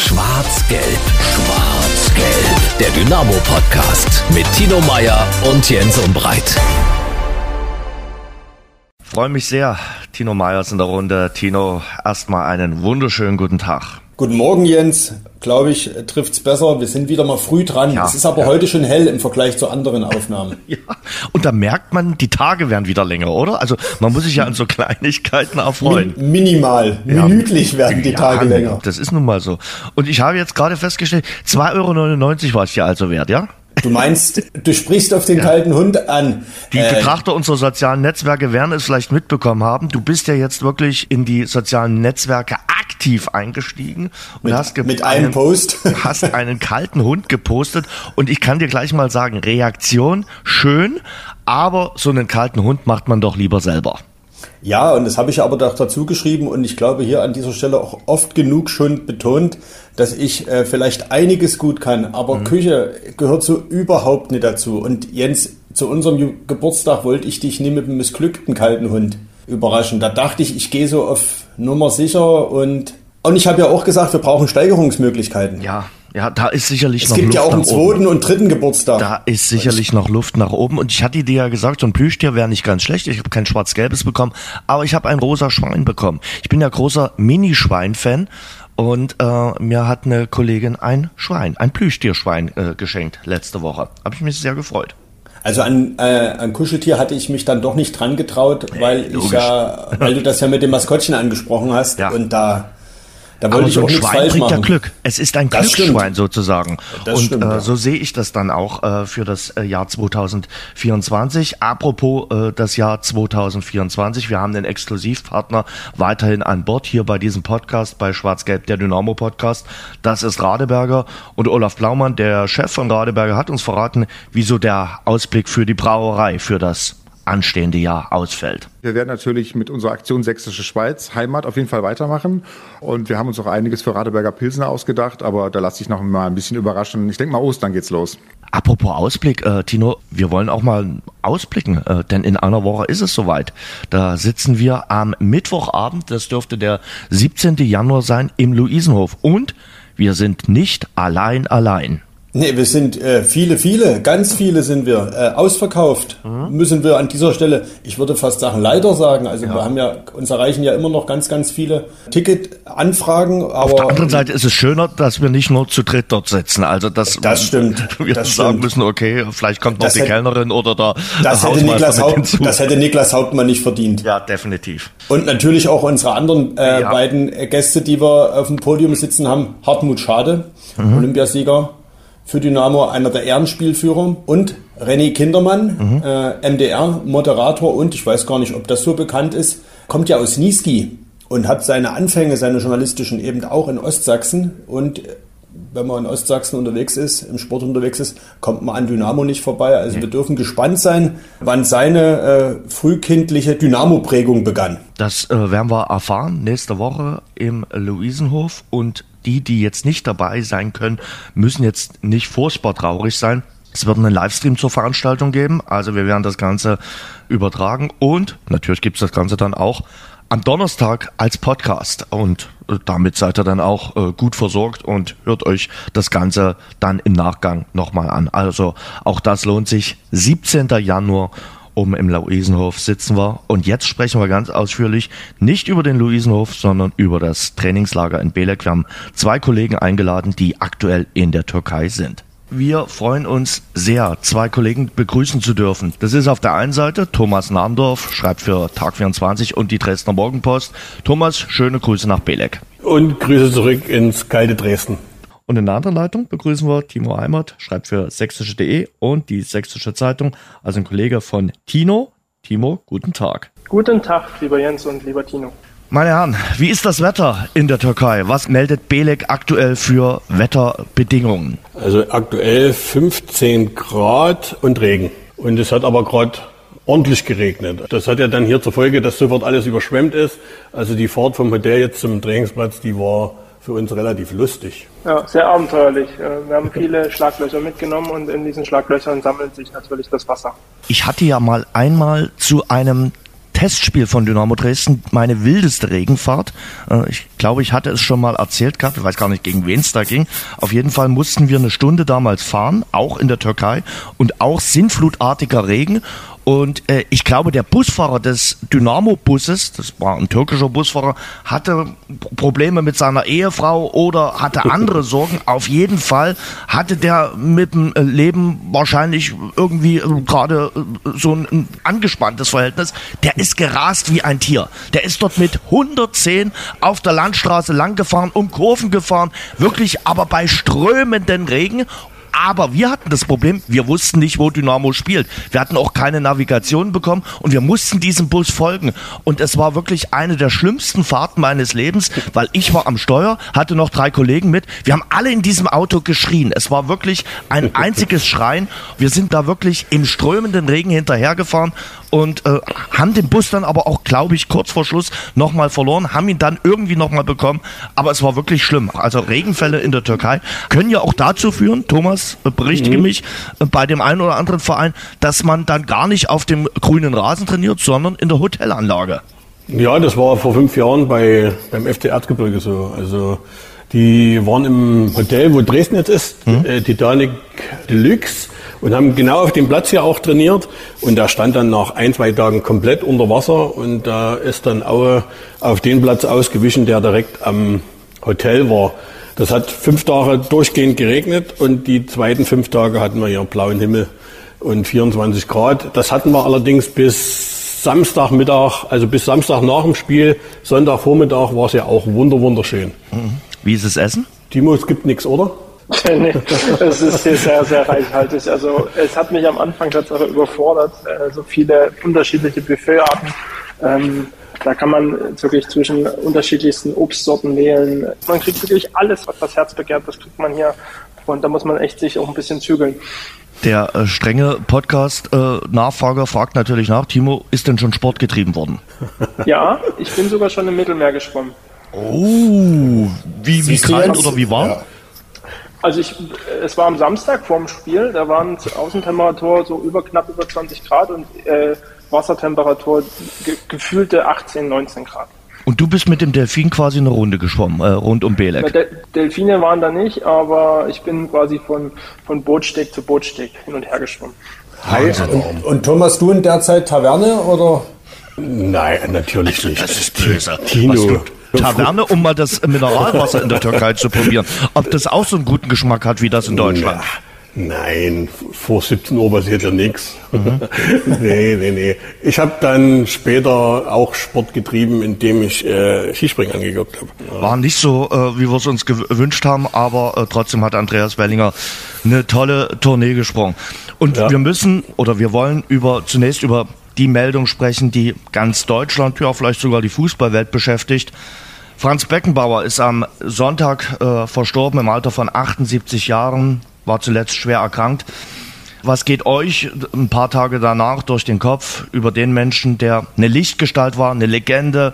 Schwarz-Gelb, Schwarz-Gelb. Der Dynamo-Podcast mit Tino Meyer und Jens Umbreit. Freue mich sehr. Tino Meyer ist in der Runde. Tino, erstmal einen wunderschönen guten Tag. Guten Morgen, Jens. Glaube ich, trifft's besser. Wir sind wieder mal früh dran. Ja, es ist aber ja. heute schon hell im Vergleich zu anderen Aufnahmen. Ja, und da merkt man, die Tage werden wieder länger, oder? Also man muss sich ja an so Kleinigkeiten erfreuen. Min minimal, Ja. minütlich werden die Tage länger. Das ist nun mal so. Und ich habe jetzt gerade festgestellt, 2,99 Euro war es dir also wert, ja? Du meinst, du sprichst auf den kalten Hund an. Die Äh, Betrachter unserer sozialen Netzwerke werden es vielleicht mitbekommen haben. Du bist ja jetzt wirklich in die sozialen Netzwerke aktiv eingestiegen und Mit- hast mit einem Post. hast einen kalten Hund gepostet und ich kann dir gleich mal sagen, Reaktion schön, aber so einen kalten Hund macht man doch lieber selber. Ja, und das habe ich aber doch dazu geschrieben und ich glaube hier an dieser Stelle auch oft genug schon betont, dass ich äh, vielleicht einiges gut kann, aber Mhm. Küche gehört so überhaupt nicht dazu. Und Jens, zu unserem Geburtstag wollte ich dich nie mit einem missglückten kalten Hund überraschen. Da dachte ich, ich gehe so auf Nummer sicher und und ich habe ja auch gesagt, wir brauchen Steigerungsmöglichkeiten. Ja, ja, da ist sicherlich es noch gibt Luft ja auch einen nach oben. zweiten und dritten Geburtstag. Da ist sicherlich noch Luft nach oben. Und ich hatte dir ja gesagt, so ein Plüschtier wäre nicht ganz schlecht. Ich habe kein schwarz-gelbes bekommen, aber ich habe ein rosa Schwein bekommen. Ich bin ja großer Minischwein-Fan. Und äh, mir hat eine Kollegin ein Schwein, ein Plüschtierschwein äh, geschenkt letzte Woche. Habe ich mich sehr gefreut. Also an, äh, an Kuscheltier hatte ich mich dann doch nicht dran getraut, weil ich logisch. ja, weil du das ja mit dem Maskottchen angesprochen hast Ja. und da, da Aber wollte ich so auch ein Schwein bringt ja. Glück. Es ist ein Das Glücksschwein stimmt. sozusagen. Das und stimmt, äh, ja. so sehe ich das dann auch äh, für das äh, Jahr 2024. Apropos äh, das Jahr 2024, wir haben den Exklusivpartner weiterhin an Bord hier bei diesem Podcast, bei Schwarz-Gelb, der Dynamo Podcast. Das ist Radeberger und Olaf Blaumann, der Chef von Radeberger, hat uns verraten, wieso der Ausblick für die Brauerei für das anstehende Jahr ausfällt. Wir werden natürlich mit unserer Aktion Sächsische Schweiz Heimat auf jeden Fall weitermachen. Und wir haben uns auch einiges für Radeberger Pilsner ausgedacht, aber da lasse ich noch mal ein bisschen überraschen. Ich denke mal, Ostern geht's los. Apropos Ausblick, äh, Tino, wir wollen auch mal ausblicken, äh, denn in einer Woche ist es soweit. Da sitzen wir am Mittwochabend, das dürfte der 17. Januar sein, im Luisenhof. Und wir sind nicht allein allein. Nee, wir sind äh, viele, viele, ganz viele sind wir. Äh, ausverkauft Mhm. müssen wir an dieser Stelle, ich würde fast sagen, leider sagen. Also wir haben ja, uns erreichen ja immer noch ganz, ganz viele Ticketanfragen, aber Auf der anderen Seite ist es schöner, dass wir nicht nur zu dritt dort sitzen. Also dass Das stimmt, wir das sagen stimmt. müssen, okay, vielleicht kommt noch Das die hätte- Kellnerin oder der das hätte, Niklas Haupt, hinzu. das hätte Niklas Hauptmann nicht verdient. ja, definitiv. Und natürlich auch unsere anderen äh, Ja. beiden Gäste, die wir auf dem Podium sitzen haben. Hartmut Schade, Mhm. Olympiasieger für Dynamo, einer der Ehrenspielführer. Und René Kindermann, Mhm. äh, MDR-Moderator. Und ich weiß gar nicht, ob das so bekannt ist, kommt ja aus Niesky und hat seine Anfänge, seine journalistischen eben auch in Ostsachsen. Und äh, wenn man in Ostsachsen unterwegs ist, im Sport unterwegs ist, kommt man an Dynamo nicht vorbei. Also wir dürfen gespannt sein, wann seine äh, frühkindliche Dynamo-Prägung begann. Das äh, werden wir erfahren nächste Woche im Luisenhof und die, die jetzt nicht dabei sein können, müssen jetzt nicht furchtbar traurig sein. Es wird einen Livestream zur Veranstaltung geben, also wir werden das Ganze übertragen und natürlich gibt es das Ganze dann auch am Donnerstag als Podcast und äh, damit seid ihr dann auch äh, gut versorgt und hört euch das Ganze dann im Nachgang nochmal an. Also auch das lohnt sich. 17. Januar oben im Luisenhof sitzen wir und jetzt sprechen wir ganz ausführlich nicht über den Luisenhof, sondern über das Trainingslager in Belek. Wir haben zwei Kollegen eingeladen, die aktuell in der Türkei sind. Wir freuen uns sehr, zwei Kollegen begrüßen zu dürfen. Das ist auf der einen Seite Thomas Nahndorf, schreibt für Tag 24 und die Dresdner Morgenpost. Thomas, schöne Grüße nach Belek. Und Grüße zurück ins kalte Dresden. Und in der anderen Leitung begrüßen wir Timo Eimert, schreibt für sächsische.de und die Sächsische Zeitung, also ein Kollege von Tino. Timo, guten Tag. Guten Tag, lieber Jens und lieber Tino. Meine Herren, wie ist das Wetter in der Türkei? Was meldet Belek aktuell für Wetterbedingungen? Also aktuell 15 Grad und Regen. Und es hat aber gerade ordentlich geregnet. Das hat ja dann hier zur Folge, dass sofort alles überschwemmt ist. Also die Fahrt vom Hotel jetzt zum Trainingsplatz, die war für uns relativ lustig. Ja, sehr abenteuerlich. Äh, Wir haben viele Schlaglöcher mitgenommen und in diesen Schlaglöchern sammelt sich natürlich das Wasser. Ich hatte ja mal einmal zu einem Testspiel von Dynamo Dresden meine wildeste Regenfahrt. Äh, ich glaube, ich hatte es schon mal erzählt gehabt. Ich weiß gar nicht, gegen wen es da ging. Auf jeden Fall mussten wir eine Stunde damals fahren, auch in der Türkei und auch sinnflutartiger Regen. Und äh, ich glaube, der Busfahrer des Dynamo-Busses, das war ein türkischer Busfahrer, hatte Probleme mit seiner Ehefrau oder hatte andere Sorgen. Auf jeden Fall hatte der mit dem äh, Leben wahrscheinlich irgendwie äh, gerade äh, so ein, ein angespanntes Verhältnis. Der ist gerast wie ein Tier. Der ist dort mit 110 auf der Landstraße lang gefahren, um Kurven gefahren, wirklich aber bei strömenden Regen aber wir hatten das Problem, wir wussten nicht, wo Dynamo spielt. Wir hatten auch keine Navigation bekommen und wir mussten diesem Bus folgen. Und es war wirklich eine der schlimmsten Fahrten meines Lebens, weil ich war am Steuer, hatte noch drei Kollegen mit. Wir haben alle in diesem Auto geschrien. Es war wirklich ein einziges Schreien. Wir sind da wirklich im strömenden Regen hinterhergefahren und äh, haben den Bus dann aber auch, glaube ich, kurz vor Schluss nochmal verloren, haben ihn dann irgendwie nochmal bekommen. Aber es war wirklich schlimm. Also Regenfälle in der Türkei können ja auch dazu führen, Thomas, äh, berichtige mhm. mich, äh, bei dem einen oder anderen Verein, dass man dann gar nicht auf dem grünen Rasen trainiert, sondern in der Hotelanlage. Ja, das war vor fünf Jahren bei, beim FT Erzgebirge so. Also die waren im Hotel, wo Dresden jetzt ist, mhm. äh, Titanic Deluxe und haben genau auf dem Platz hier auch trainiert. Und der stand dann nach ein, zwei Tagen komplett unter Wasser und da ist dann Aue auf den Platz ausgewichen, der direkt am Hotel war. Das hat fünf Tage durchgehend geregnet und die zweiten fünf Tage hatten wir hier blauen Himmel und 24 Grad. Das hatten wir allerdings bis Samstagmittag, also bis Samstag nach dem Spiel, Sonntagvormittag war es ja auch wunder wunderschön. Wie ist das Essen? Timo, es gibt nichts, oder? nee, es ist hier sehr, sehr reichhaltig. Also es hat mich am Anfang tatsächlich überfordert, äh, so viele unterschiedliche Buffetarten. Ähm, da kann man wirklich zwischen unterschiedlichsten Obstsorten wählen. Man kriegt wirklich alles, was das Herz begehrt, das kriegt man hier. Und da muss man echt sich auch ein bisschen zügeln. Der äh, strenge Podcast-Nachfrager äh, fragt natürlich nach, Timo, ist denn schon Sport getrieben worden? Ja, ich bin sogar schon im Mittelmeer geschwommen. Oh, wie, wie kalt oder wie warm? Ja. Also ich, es war am Samstag vorm Spiel, da waren Außentemperatur so über knapp über 20 Grad und äh, Wassertemperatur ge gefühlte 18, 19 Grad. Und du bist mit dem Delfin quasi eine Runde geschwommen, äh, rund um Belek. De Delfine waren da nicht, aber ich bin quasi von, von Bootsteg zu Bootsteg hin und her geschwommen. Hi. Und, und Thomas, du in der Zeit Taverne oder? Nein, natürlich nicht. Das ist böse. Tino. Taverne, um mal das Mineralwasser in der Türkei zu probieren. Ob das auch so einen guten Geschmack hat wie das in Deutschland? Nein, vor 17 Uhr passiert ja nichts. Mhm. nee, nee, nee. Ich habe dann später auch Sport getrieben, indem ich äh, Skispringen angeguckt habe. War nicht so, äh, wie wir es uns gewünscht haben, aber äh, trotzdem hat Andreas Wellinger eine tolle Tournee gesprungen. Und ja. wir müssen oder wir wollen über zunächst über die Meldung sprechen, die ganz Deutschland, ja vielleicht sogar die Fußballwelt beschäftigt. Franz Beckenbauer ist am Sonntag äh, verstorben im Alter von 78 Jahren, war zuletzt schwer erkrankt. Was geht euch ein paar Tage danach durch den Kopf über den Menschen, der eine Lichtgestalt war, eine Legende,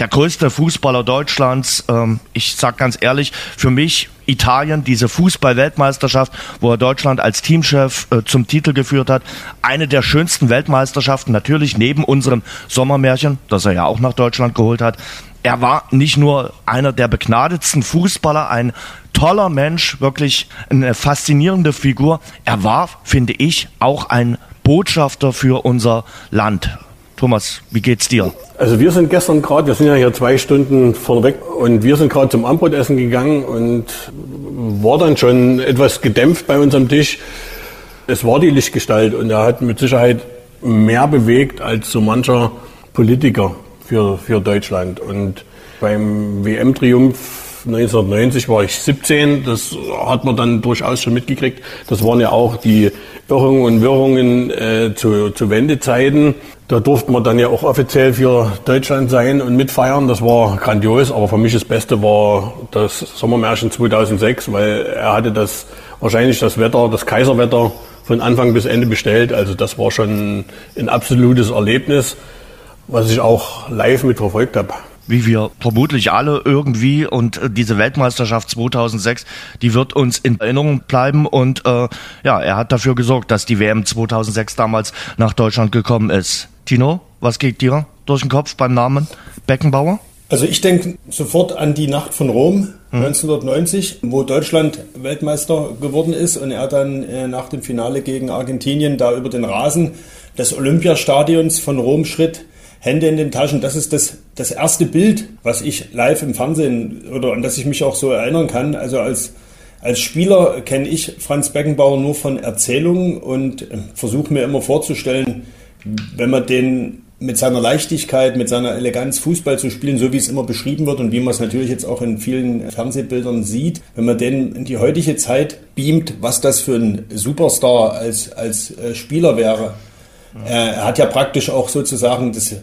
der größte Fußballer Deutschlands. Ähm, ich sag ganz ehrlich, für mich Italien, diese Fußball-Weltmeisterschaft, wo er Deutschland als Teamchef äh, zum Titel geführt hat, eine der schönsten Weltmeisterschaften, natürlich neben unserem Sommermärchen, das er ja auch nach Deutschland geholt hat. Er war nicht nur einer der begnadetsten Fußballer, ein toller Mensch, wirklich eine faszinierende Figur. Er war, finde ich, auch ein Botschafter für unser Land. Thomas, wie geht's dir? Also wir sind gestern gerade, wir sind ja hier zwei Stunden vorneweg und wir sind gerade zum Abendbrotessen gegangen und war dann schon etwas gedämpft bei uns am Tisch. Es war die Lichtgestalt und er hat mit Sicherheit mehr bewegt als so mancher Politiker für, für Deutschland. Und beim WM-Triumph 1990 war ich 17, das hat man dann durchaus schon mitgekriegt. Das waren ja auch die Irrungen und Wirrungen äh, zu, zu Wendezeiten. Da durfte man dann ja auch offiziell für Deutschland sein und mitfeiern. Das war grandios, aber für mich das Beste war das Sommermärchen 2006, weil er hatte das wahrscheinlich das Wetter, das Kaiserwetter von Anfang bis Ende bestellt. Also das war schon ein absolutes Erlebnis, was ich auch live mitverfolgt habe wie wir vermutlich alle irgendwie. Und äh, diese Weltmeisterschaft 2006, die wird uns in Erinnerung bleiben. Und äh, ja, er hat dafür gesorgt, dass die WM 2006 damals nach Deutschland gekommen ist. Tino, was geht dir durch den Kopf beim Namen Beckenbauer? Also ich denke sofort an die Nacht von Rom hm. 1990, wo Deutschland Weltmeister geworden ist und er dann äh, nach dem Finale gegen Argentinien da über den Rasen des Olympiastadions von Rom schritt, Hände in den Taschen. Das ist das, das erste Bild, was ich live im Fernsehen oder an das ich mich auch so erinnern kann. Also als, als Spieler kenne ich Franz Beckenbauer nur von Erzählungen und äh, versuche mir immer vorzustellen, wenn man den mit seiner Leichtigkeit, mit seiner Eleganz Fußball zu spielen, so wie es immer beschrieben wird und wie man es natürlich jetzt auch in vielen Fernsehbildern sieht, wenn man den in die heutige Zeit beamt, was das für ein Superstar als, als äh, Spieler wäre. Er hat ja praktisch auch sozusagen das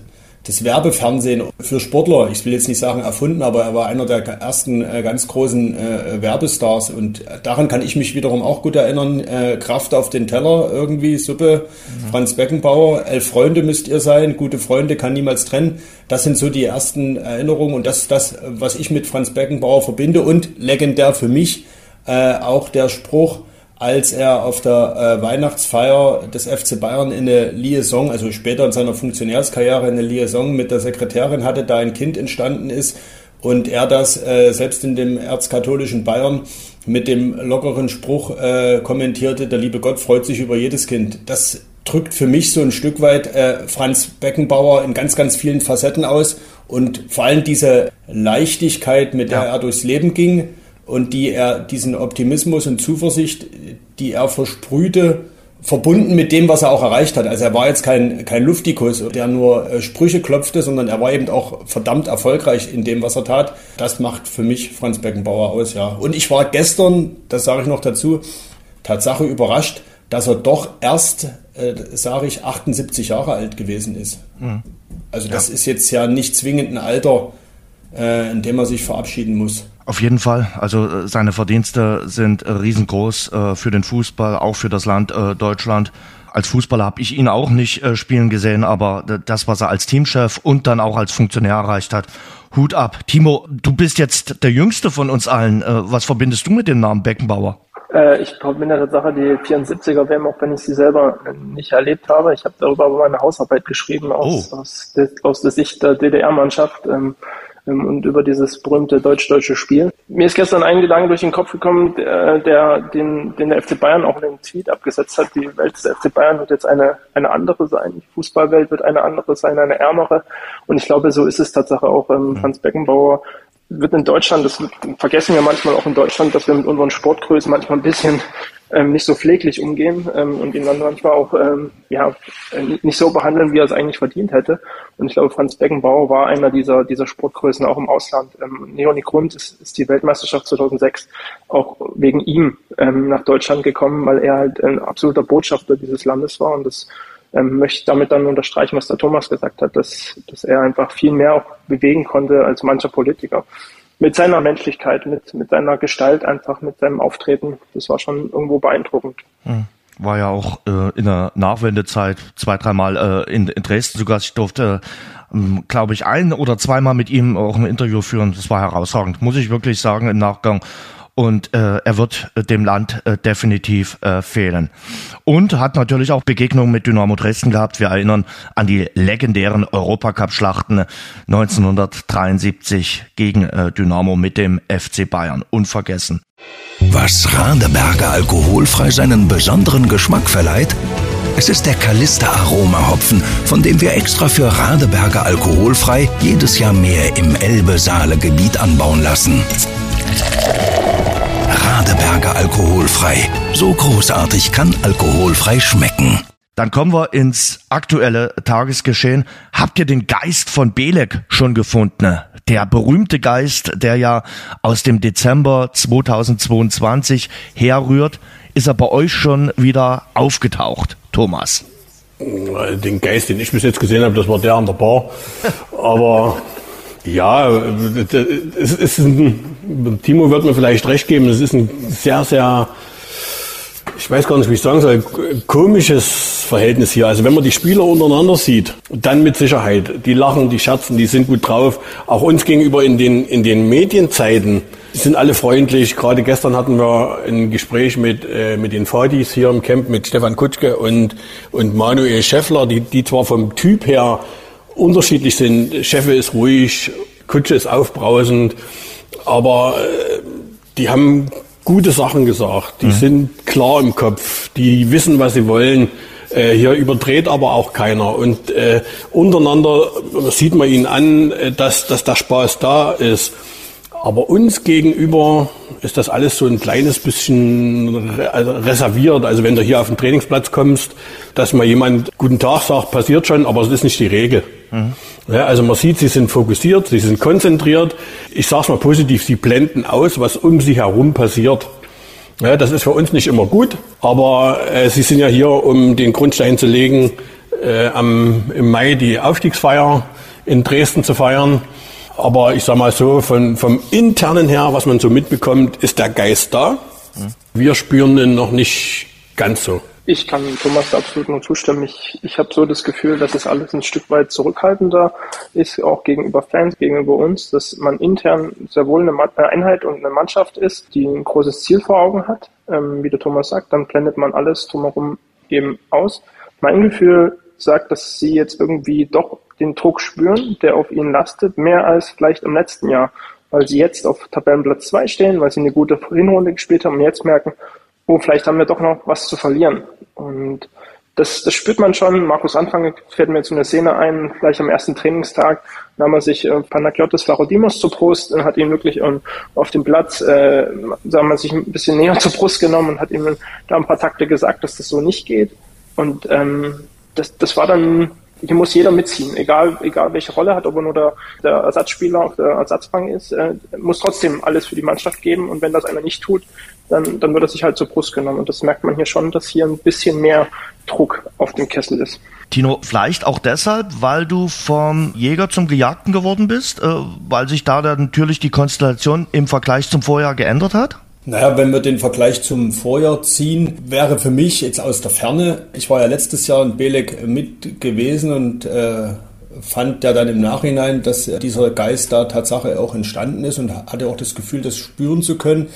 das Werbefernsehen für Sportler, ich will jetzt nicht sagen erfunden, aber er war einer der ersten äh, ganz großen äh, Werbestars und daran kann ich mich wiederum auch gut erinnern. Äh, Kraft auf den Teller, irgendwie Suppe, mhm. Franz Beckenbauer, elf Freunde müsst ihr sein, gute Freunde kann niemals trennen. Das sind so die ersten Erinnerungen und das ist das, was ich mit Franz Beckenbauer verbinde und legendär für mich äh, auch der Spruch, als er auf der äh, Weihnachtsfeier des FC Bayern in eine Liaison, also später in seiner Funktionärskarriere eine Liaison mit der Sekretärin hatte, da ein Kind entstanden ist und er das äh, selbst in dem erzkatholischen Bayern mit dem lockeren Spruch äh, kommentierte, der liebe Gott freut sich über jedes Kind. Das drückt für mich so ein Stück weit äh, Franz Beckenbauer in ganz, ganz vielen Facetten aus und vor allem diese Leichtigkeit, mit der ja. er durchs Leben ging, und die er diesen Optimismus und Zuversicht, die er versprühte, verbunden mit dem, was er auch erreicht hat. Also er war jetzt kein, kein Luftikus, der nur äh, Sprüche klopfte, sondern er war eben auch verdammt erfolgreich in dem, was er tat. Das macht für mich Franz Beckenbauer aus, ja. Und ich war gestern, das sage ich noch dazu, Tatsache überrascht, dass er doch erst, äh, sage ich, 78 Jahre alt gewesen ist. Mhm. Also das ja. ist jetzt ja nicht zwingend ein Alter, äh, in dem er sich verabschieden muss. Auf jeden Fall. Also äh, seine Verdienste sind äh, riesengroß äh, für den Fußball, auch für das Land Deutschland. Als Fußballer habe ich ihn auch nicht spielen gesehen, aber das, was er als Teamchef und dann auch als Funktionär erreicht hat, Hut ab. Timo, du bist jetzt der Jüngste von uns allen. Was verbindest du mit dem Namen Beckenbauer? ich verbinde Tatsache die 74er WM, auch wenn ich sie selber nicht erlebt habe. Ich habe darüber aber meine Hausarbeit geschrieben aus, oh. aus, der, aus der Sicht der DDR-Mannschaft. Ähm, und über dieses berühmte deutsch-deutsche Spiel. Mir ist gestern ein Gedanke durch den Kopf gekommen, der, der den, den der FC Bayern auch in dem Tweet abgesetzt hat. Die Welt des FC Bayern wird jetzt eine, eine andere sein. Die Fußballwelt wird eine andere sein, eine ärmere. Und ich glaube, so ist es tatsächlich auch. Ähm. Franz Beckenbauer wird in Deutschland, das vergessen wir manchmal auch in Deutschland, dass wir mit unseren Sportgrößen manchmal ein bisschen ähm, nicht so pfleglich umgehen ähm, und ihn dann manchmal auch ähm, ja, nicht so behandeln, wie er es eigentlich verdient hätte. Und ich glaube, Franz Beckenbauer war einer dieser, dieser Sportgrößen auch im Ausland. Ähm, Leonie Grund ist, ist die Weltmeisterschaft 2006 auch wegen ihm ähm, nach Deutschland gekommen, weil er halt ein absoluter Botschafter dieses Landes war und das ähm, möchte ich damit dann unterstreichen, was der Thomas gesagt hat, dass, dass er einfach viel mehr auch bewegen konnte als mancher Politiker mit seiner Menschlichkeit, mit, mit seiner Gestalt einfach, mit seinem Auftreten. Das war schon irgendwo beeindruckend. Hm. War ja auch äh, in der Nachwendezeit zwei, dreimal äh, in, in Dresden sogar. Ich durfte, ähm, glaube ich, ein oder zweimal mit ihm auch ein Interview führen. Das war herausragend, muss ich wirklich sagen im Nachgang und äh, er wird äh, dem Land äh, definitiv äh, fehlen. Und hat natürlich auch Begegnungen mit Dynamo Dresden gehabt. Wir erinnern an die legendären Europacup-Schlachten 1973 gegen äh, Dynamo mit dem FC Bayern. Unvergessen. Was Radeberger alkoholfrei seinen besonderen Geschmack verleiht? Es ist der Kalister Aroma Hopfen, von dem wir extra für Radeberger alkoholfrei jedes Jahr mehr im Elbe-Saale-Gebiet anbauen lassen. Radeberger alkoholfrei. So großartig kann alkoholfrei schmecken. Dann kommen wir ins aktuelle Tagesgeschehen. Habt ihr den Geist von Belek schon gefunden? Der berühmte Geist, der ja aus dem Dezember 2022 herrührt, ist er bei euch schon wieder aufgetaucht, Thomas? Den Geist, den ich bis jetzt gesehen habe, das war der an der Bar. Aber ja, es ist ein, Timo wird mir vielleicht recht geben, es ist ein sehr, sehr, ich weiß gar nicht, wie ich sagen soll, komisches Verhältnis hier. Also wenn man die Spieler untereinander sieht, dann mit Sicherheit. Die lachen, die scherzen, die sind gut drauf. Auch uns gegenüber in den, in den Medienzeiten sind alle freundlich. Gerade gestern hatten wir ein Gespräch mit, äh, mit den Fadis hier im Camp mit Stefan Kutschke und, und Manuel Scheffler, die, die zwar vom Typ her unterschiedlich sind. Cheffe ist ruhig, Kutsche ist aufbrausend, aber äh, die haben gute Sachen gesagt. Die mhm. sind klar im Kopf, die wissen, was sie wollen. Äh, hier überdreht aber auch keiner. Und äh, untereinander sieht man ihnen an, äh, dass, dass der Spaß da ist. Aber uns gegenüber ist das alles so ein kleines bisschen also reserviert. Also wenn du hier auf den Trainingsplatz kommst, dass mal jemand Guten Tag sagt, passiert schon, aber es ist nicht die Regel. Mhm. Ja, also man sieht, sie sind fokussiert, sie sind konzentriert. Ich sage es mal positiv, sie blenden aus, was um sie herum passiert. Ja, das ist für uns nicht immer gut, aber äh, sie sind ja hier, um den Grundstein zu legen, äh, am, im Mai die Aufstiegsfeier in Dresden zu feiern. Aber ich sage mal so, von, vom internen her, was man so mitbekommt, ist der Geist da. Wir spüren ihn noch nicht ganz so. Ich kann Thomas absolut nur zustimmen. Ich, ich habe so das Gefühl, dass es alles ein Stück weit zurückhaltender ist, auch gegenüber Fans, gegenüber uns, dass man intern sehr wohl eine Einheit und eine Mannschaft ist, die ein großes Ziel vor Augen hat. Ähm, wie der Thomas sagt, dann blendet man alles drumherum eben aus. Mein Gefühl sagt, dass sie jetzt irgendwie doch den Druck spüren, der auf ihnen lastet, mehr als vielleicht im letzten Jahr, weil sie jetzt auf Tabellenplatz 2 stehen, weil sie eine gute Hinrunde gespielt haben und jetzt merken, oh, vielleicht haben wir doch noch was zu verlieren. Und das, das spürt man schon. Markus Anfang fällt mir jetzt eine Szene ein, gleich am ersten Trainingstag nahm er sich äh, Panagiotis Varodimos zur Brust und hat ihn wirklich ähm, auf dem Platz, äh, sagen wir, sich ein bisschen näher zur Brust genommen und hat ihm da ein paar Takte gesagt, dass das so nicht geht. Und ähm, das, das war dann hier muss jeder mitziehen, egal, egal welche Rolle hat, ob er nur der, der Ersatzspieler auf der Ersatzbank ist, äh, muss trotzdem alles für die Mannschaft geben und wenn das einer nicht tut, dann, dann wird er sich halt zur Brust genommen und das merkt man hier schon, dass hier ein bisschen mehr Druck auf dem Kessel ist. Tino, vielleicht auch deshalb, weil du vom Jäger zum Gejagten geworden bist, äh, weil sich da dann natürlich die Konstellation im Vergleich zum Vorjahr geändert hat? Naja, wenn wir den Vergleich zum Vorjahr ziehen, wäre für mich jetzt aus der Ferne, ich war ja letztes Jahr in Belek mit gewesen und äh, fand ja dann im Nachhinein, dass dieser Geist da Tatsache auch entstanden ist und hatte auch das Gefühl, das spüren zu können.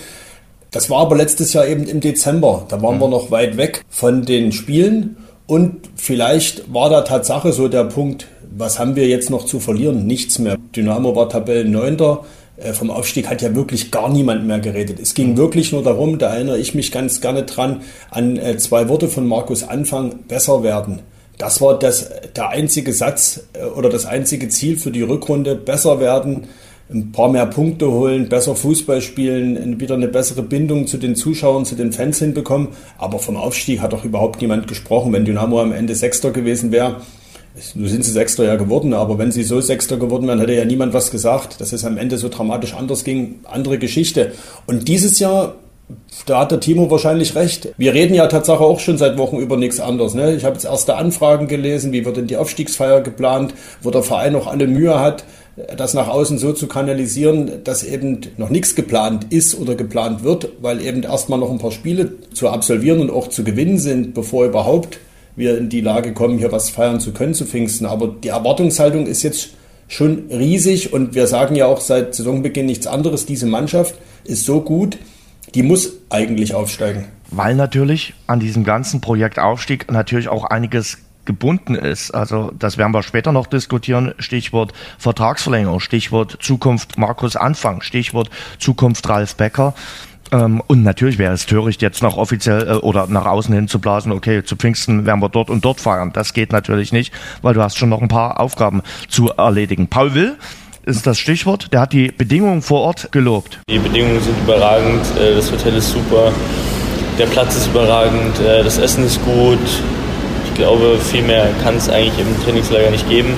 Das war aber letztes Jahr eben im Dezember. Da waren mhm. wir noch weit weg von den Spielen und vielleicht war da Tatsache so der Punkt, was haben wir jetzt noch zu verlieren? Nichts mehr. Dynamo war Tabellenneunter. Äh, vom Aufstieg hat ja wirklich gar niemand mehr geredet. Es ging wirklich nur darum, da erinnere ich mich ganz gerne dran, an äh, zwei Worte von Markus Anfang, besser werden. Das war das, der einzige Satz äh, oder das einzige Ziel für die Rückrunde, besser werden, ein paar mehr Punkte holen, besser Fußball spielen, wieder eine bessere Bindung zu den Zuschauern, zu den Fans hinbekommen. Aber vom Aufstieg hat doch überhaupt niemand gesprochen. Wenn Dynamo am Ende Sechster gewesen wäre, nun sind sie Sechster ja geworden, aber wenn sie so Sechster geworden wären, hätte ja niemand was gesagt, dass es am Ende so dramatisch anders ging. Andere Geschichte. Und dieses Jahr, da hat der Timo wahrscheinlich recht. Wir reden ja tatsächlich auch schon seit Wochen über nichts anderes. Ne? Ich habe jetzt erste Anfragen gelesen, wie wird denn die Aufstiegsfeier geplant, wo der Verein noch alle Mühe hat, das nach außen so zu kanalisieren, dass eben noch nichts geplant ist oder geplant wird, weil eben erstmal noch ein paar Spiele zu absolvieren und auch zu gewinnen sind, bevor überhaupt wir in die Lage kommen, hier was feiern zu können zu Pfingsten. Aber die Erwartungshaltung ist jetzt schon riesig und wir sagen ja auch seit Saisonbeginn nichts anderes. Diese Mannschaft ist so gut, die muss eigentlich aufsteigen. Weil natürlich an diesem ganzen Projekt Aufstieg natürlich auch einiges gebunden ist. Also das werden wir später noch diskutieren. Stichwort Vertragsverlängerung, Stichwort Zukunft Markus Anfang, Stichwort Zukunft Ralf Becker. Ähm, und natürlich wäre es töricht, jetzt noch offiziell äh, oder nach außen hin zu blasen, okay, zu Pfingsten werden wir dort und dort feiern. Das geht natürlich nicht, weil du hast schon noch ein paar Aufgaben zu erledigen. Paul Will ist das Stichwort. Der hat die Bedingungen vor Ort gelobt. Die Bedingungen sind überragend, äh, das Hotel ist super, der Platz ist überragend, äh, das Essen ist gut. Ich glaube, viel mehr kann es eigentlich im Trainingslager nicht geben.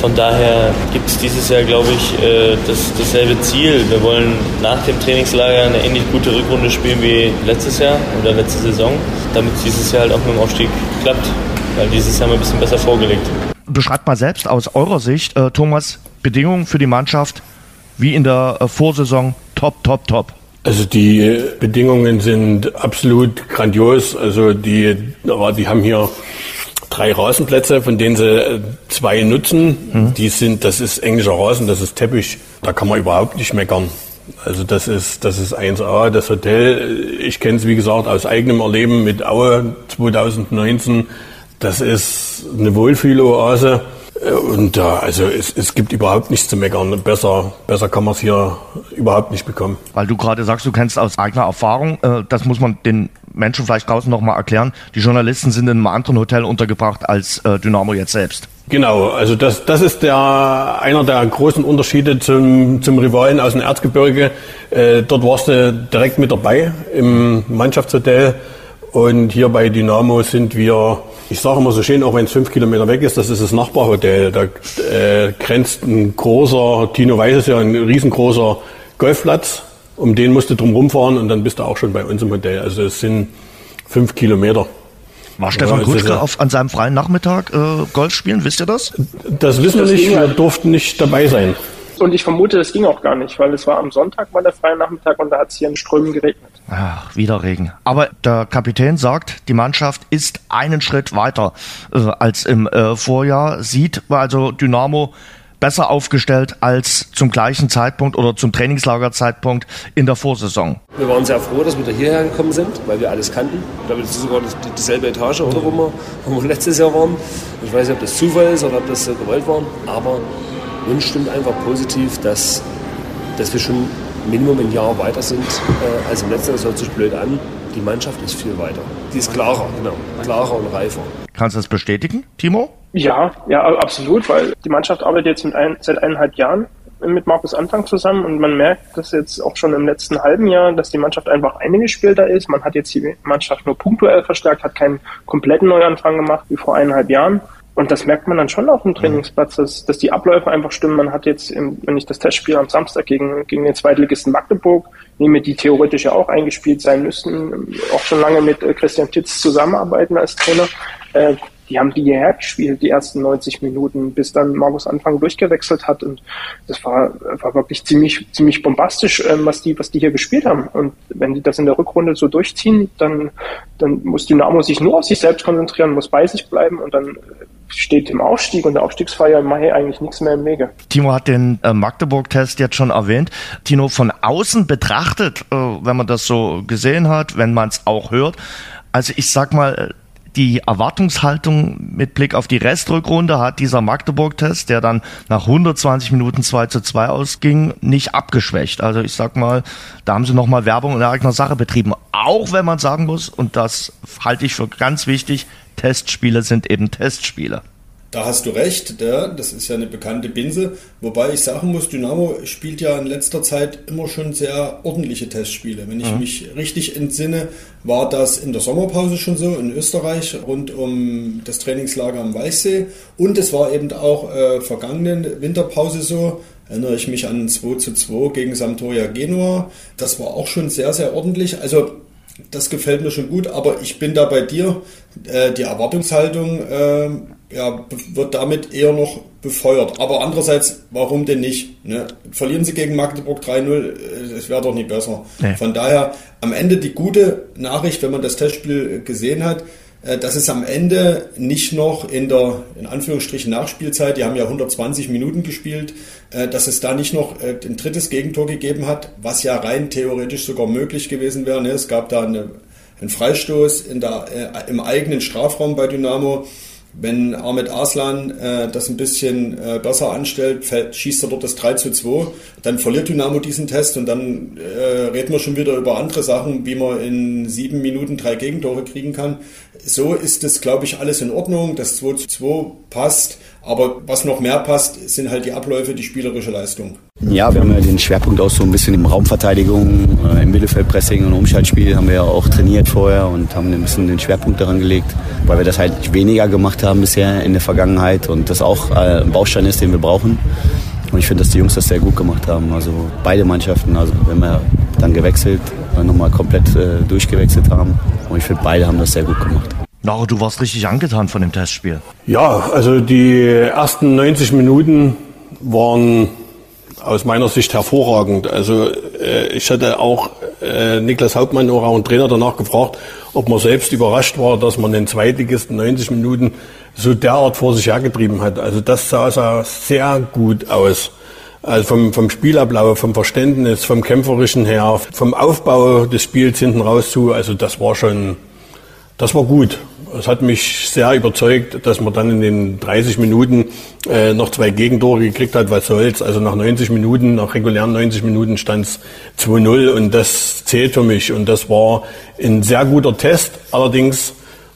Von daher gibt es dieses Jahr, glaube ich, äh, das, dasselbe Ziel. Wir wollen nach dem Trainingslager eine ähnlich gute Rückrunde spielen wie letztes Jahr oder letzte Saison, damit es dieses Jahr halt auch mit dem Aufstieg klappt, weil dieses Jahr haben wir ein bisschen besser vorgelegt. Beschreibt mal selbst aus eurer Sicht, äh, Thomas, Bedingungen für die Mannschaft wie in der äh, Vorsaison top, top, top. Also die Bedingungen sind absolut grandios. Also die, die haben hier drei Rasenplätze, von denen sie äh, zwei nutzen. Mhm. Die sind, das ist englischer Rasen, das ist Teppich. Da kann man überhaupt nicht meckern. Also das ist, das ist 1A. Das Hotel, ich kenne es wie gesagt aus eigenem Erleben mit Aue 2019. Das ist eine Wohlfühloase. Und äh, also es, es gibt überhaupt nichts zu meckern. Besser, besser kann man es hier überhaupt nicht bekommen. Weil du gerade sagst, du kennst aus eigener Erfahrung, äh, das muss man den Menschen vielleicht draußen nochmal erklären. Die Journalisten sind in einem anderen Hotel untergebracht als äh, Dynamo jetzt selbst. Genau, also das, das ist der, einer der großen Unterschiede zum, zum Rivalen aus dem Erzgebirge. Äh, dort warst du direkt mit dabei im Mannschaftshotel und hier bei Dynamo sind wir, ich sage immer so schön, auch wenn es fünf Kilometer weg ist, das ist das Nachbarhotel. Da äh, grenzt ein großer, Tino weiß es ja, ein riesengroßer Golfplatz. Um den musst du drum rumfahren und dann bist du auch schon bei uns im Hotel. Also es sind fünf Kilometer. War Stefan Kutschke auf, an seinem freien Nachmittag äh, Golf spielen? Wisst ihr das? Das wissen wir nicht. Wir durften nicht dabei sein. Und ich vermute, das ging auch gar nicht, weil es war am Sonntag, war der freie Nachmittag und da hat es hier in Strömen geregnet. Ach, wieder Regen. Aber der Kapitän sagt, die Mannschaft ist einen Schritt weiter äh, als im äh, Vorjahr. Sieht also Dynamo besser aufgestellt als zum gleichen Zeitpunkt oder zum Trainingslagerzeitpunkt in der Vorsaison. Wir waren sehr froh, dass wir da hierher gekommen sind, weil wir alles kannten. Ich glaube, das ist sogar dieselbe Etage, oder, wo wir, wo wir letztes Jahr waren. Ich weiß nicht, ob das Zufall ist oder ob das so gewollt war, aber uns stimmt einfach positiv, dass, dass wir schon Minimum ein Jahr weiter sind äh, als im letzten Jahr. Das hört sich blöd an. Die Mannschaft ist viel weiter. Die ist klarer, genau. Klarer und reifer. Kannst du das bestätigen, Timo? Ja, ja, absolut, weil die Mannschaft arbeitet jetzt ein, seit eineinhalb Jahren mit Markus Anfang zusammen und man merkt dass jetzt auch schon im letzten halben Jahr, dass die Mannschaft einfach eingespielter ist. Man hat jetzt die Mannschaft nur punktuell verstärkt, hat keinen kompletten Neuanfang gemacht wie vor eineinhalb Jahren. Und das merkt man dann schon auf dem Trainingsplatz, dass, dass die Abläufe einfach stimmen. Man hat jetzt, im, wenn ich das Testspiel am Samstag gegen, gegen den Zweitligisten Magdeburg nehme, die theoretisch ja auch eingespielt sein müssten, auch schon lange mit äh, Christian Titz zusammenarbeiten als Trainer. Äh, die haben die hierher gespielt, die ersten 90 Minuten, bis dann Markus Anfang durchgewechselt hat. Und das war, war wirklich ziemlich, ziemlich bombastisch, ähm, was die, was die hier gespielt haben. Und wenn die das in der Rückrunde so durchziehen, dann, dann muss Dynamo sich nur auf sich selbst konzentrieren, muss bei sich bleiben und dann steht im Aufstieg und der Aufstiegsfeier im Mai eigentlich nichts mehr im Wege. Timo hat den äh, Magdeburg-Test jetzt schon erwähnt. Tino, von außen betrachtet, äh, wenn man das so gesehen hat, wenn man es auch hört, also ich sag mal, die Erwartungshaltung mit Blick auf die Restrückrunde hat dieser Magdeburg-Test, der dann nach 120 Minuten 2 zu 2 ausging, nicht abgeschwächt. Also ich sag mal, da haben sie nochmal Werbung in eigener Sache betrieben. Auch wenn man sagen muss, und das halte ich für ganz wichtig, Testspiele sind eben Testspiele. Da hast du recht, ja, das ist ja eine bekannte Binse. Wobei ich sagen muss, Dynamo spielt ja in letzter Zeit immer schon sehr ordentliche Testspiele. Wenn ich mhm. mich richtig entsinne, war das in der Sommerpause schon so in Österreich rund um das Trainingslager am Weichsee. Und es war eben auch äh, vergangenen Winterpause so. Erinnere ich mich an 2 zu 2 gegen Sampdoria Genua. Das war auch schon sehr, sehr ordentlich. Also das gefällt mir schon gut, aber ich bin da bei dir. Äh, die Erwartungshaltung äh, ja, wird damit eher noch befeuert. Aber andererseits, warum denn nicht? Ne? Verlieren sie gegen Magdeburg 3-0, es wäre doch nicht besser. Nee. Von daher am Ende die gute Nachricht, wenn man das Testspiel gesehen hat, äh, dass es am Ende nicht noch in der, in Anführungsstrichen, Nachspielzeit, die haben ja 120 Minuten gespielt, äh, dass es da nicht noch äh, ein drittes Gegentor gegeben hat, was ja rein theoretisch sogar möglich gewesen wäre. Ne? Es gab da eine, einen Freistoß in der, im eigenen Strafraum bei Dynamo wenn Ahmed Arslan äh, das ein bisschen äh, besser anstellt, fällt, schießt er dort das 3 zu 2, dann verliert Dynamo diesen Test und dann äh, reden wir schon wieder über andere Sachen, wie man in sieben Minuten drei Gegentore kriegen kann. So ist es, glaube ich, alles in Ordnung. Das 2 zu 2 passt. Aber was noch mehr passt, sind halt die Abläufe, die spielerische Leistung. Ja, wir haben ja den Schwerpunkt auch so ein bisschen in Raumverteidigung, äh, im Mittelfeldpressing und Umschaltspiel haben wir ja auch trainiert vorher und haben ein bisschen den Schwerpunkt daran gelegt, weil wir das halt weniger gemacht haben bisher in der Vergangenheit und das auch äh, ein Baustein ist, den wir brauchen. Und ich finde, dass die Jungs das sehr gut gemacht haben. Also beide Mannschaften, also wenn wir dann gewechselt, nochmal komplett äh, durchgewechselt haben. Und ich finde, beide haben das sehr gut gemacht. Naro, du warst richtig angetan von dem Testspiel. Ja, also die ersten 90 Minuten waren aus meiner Sicht hervorragend. Also äh, ich hatte auch äh, Niklas Hauptmann, auch ein Trainer, danach gefragt, ob man selbst überrascht war, dass man den Zweitligisten 90 Minuten so derart vor sich hergetrieben hat. Also das sah, sah sehr gut aus. Also vom, vom Spielablauf, vom Verständnis, vom Kämpferischen her, vom Aufbau des Spiels hinten raus zu, also das war schon das war gut. Es hat mich sehr überzeugt, dass man dann in den 30 Minuten äh, noch zwei Gegentore gekriegt hat, was soll's. Also nach 90 Minuten, nach regulären 90 Minuten stand es 2-0 und das zählt für mich. Und das war ein sehr guter Test. Allerdings,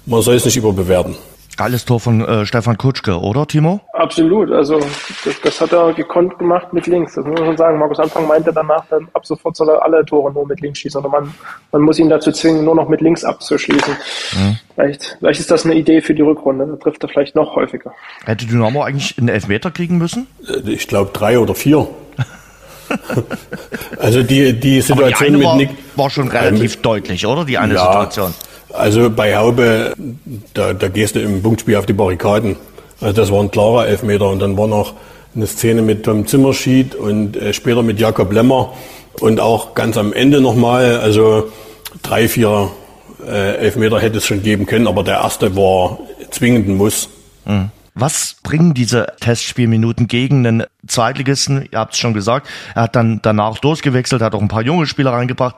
man soll es nicht überbewerten. Geiles Tor von äh, Stefan Kutschke, oder Timo? Absolut, also das, das, hat er gekonnt gemacht mit links. Das muss man schon sagen. Markus Anfang meinte danach, dann ab sofort soll er alle Tore nur mit links schießen. Oder man, man muss ihn dazu zwingen, nur noch mit links abzuschließen. Mhm. Vielleicht, vielleicht ist das eine Idee für die Rückrunde. Da trifft er vielleicht noch häufiger. Hätte Dynamo eigentlich einen Elfmeter kriegen müssen? Äh, ich glaube drei oder vier. also die, die Situation die mit war, Nick war schon relativ ähm, deutlich, oder? Die eine ja, Situation. Also bei Haube, da, da gehst du im Punktspiel auf die Barrikaden. Also das war ein klarer Elfmeter und dann war noch eine Szene mit Tom Zimmerschied und äh, später mit Jakob Lemmer und auch ganz am Ende nochmal, also drei, vier äh, Elfmeter hätte es schon geben können, aber der erste war zwingend ein Muss. Mhm. Was bringen diese Testspielminuten gegen einen Zweitligisten? Ihr habt es schon gesagt. Er hat dann danach durchgewechselt, hat auch ein paar junge Spieler reingebracht.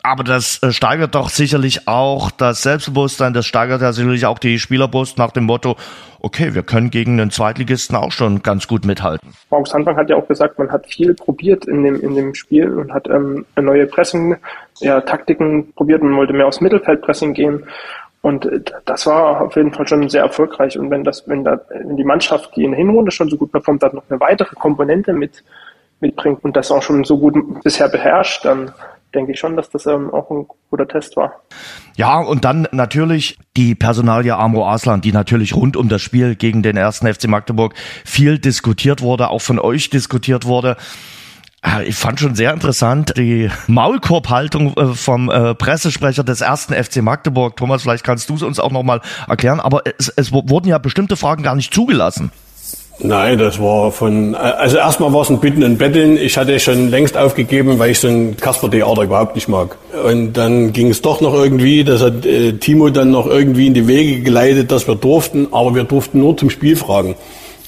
Aber das äh, steigert doch sicherlich auch das Selbstbewusstsein. Das steigert ja sicherlich auch die Spielerbrust nach dem Motto, okay, wir können gegen einen Zweitligisten auch schon ganz gut mithalten. Markus Anfang hat ja auch gesagt, man hat viel probiert in dem, in dem Spiel und hat ähm, neue Pressing, ja, Taktiken probiert. Man wollte mehr aufs Mittelfeldpressing gehen. Und äh, das war auf jeden Fall schon sehr erfolgreich. Und wenn das, wenn da, wenn die Mannschaft, die in der Hinrunde schon so gut performt hat, noch eine weitere Komponente mit, mitbringt und das auch schon so gut bisher beherrscht, dann denke ich schon, dass das ähm, auch ein guter Test war. Ja, und dann natürlich die Personalie Amro Aslan, die natürlich rund um das Spiel gegen den ersten FC Magdeburg viel diskutiert wurde, auch von euch diskutiert wurde. Ah, ich fand schon sehr interessant die Maulkorbhaltung äh, vom äh, Pressesprecher des ersten FC Magdeburg. Thomas, vielleicht kannst du es uns auch nochmal erklären, aber es, es wurden ja bestimmte Fragen gar nicht zugelassen. Nein, das war von, also erstmal war es ein Bitten und Betteln. Ich hatte schon längst aufgegeben, weil ich so ein Kasper-Theater überhaupt nicht mag. Und dann ging es doch noch irgendwie, das hat äh, Timo dann noch irgendwie in die Wege geleitet, dass wir durften, aber wir durften nur zum Spiel fragen.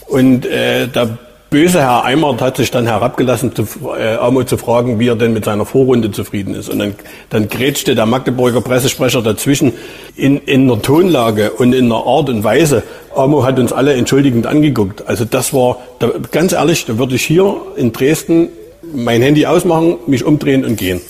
Und äh, da böse Herr Eimert hat sich dann herabgelassen, zu, äh, Amo zu fragen, wie er denn mit seiner Vorrunde zufrieden ist. Und dann, dann grätschte der Magdeburger Pressesprecher dazwischen in, in einer Tonlage und in einer Art und Weise. Amo hat uns alle entschuldigend angeguckt. Also das war, da, ganz ehrlich, da würde ich hier in Dresden mein Handy ausmachen, mich umdrehen und gehen.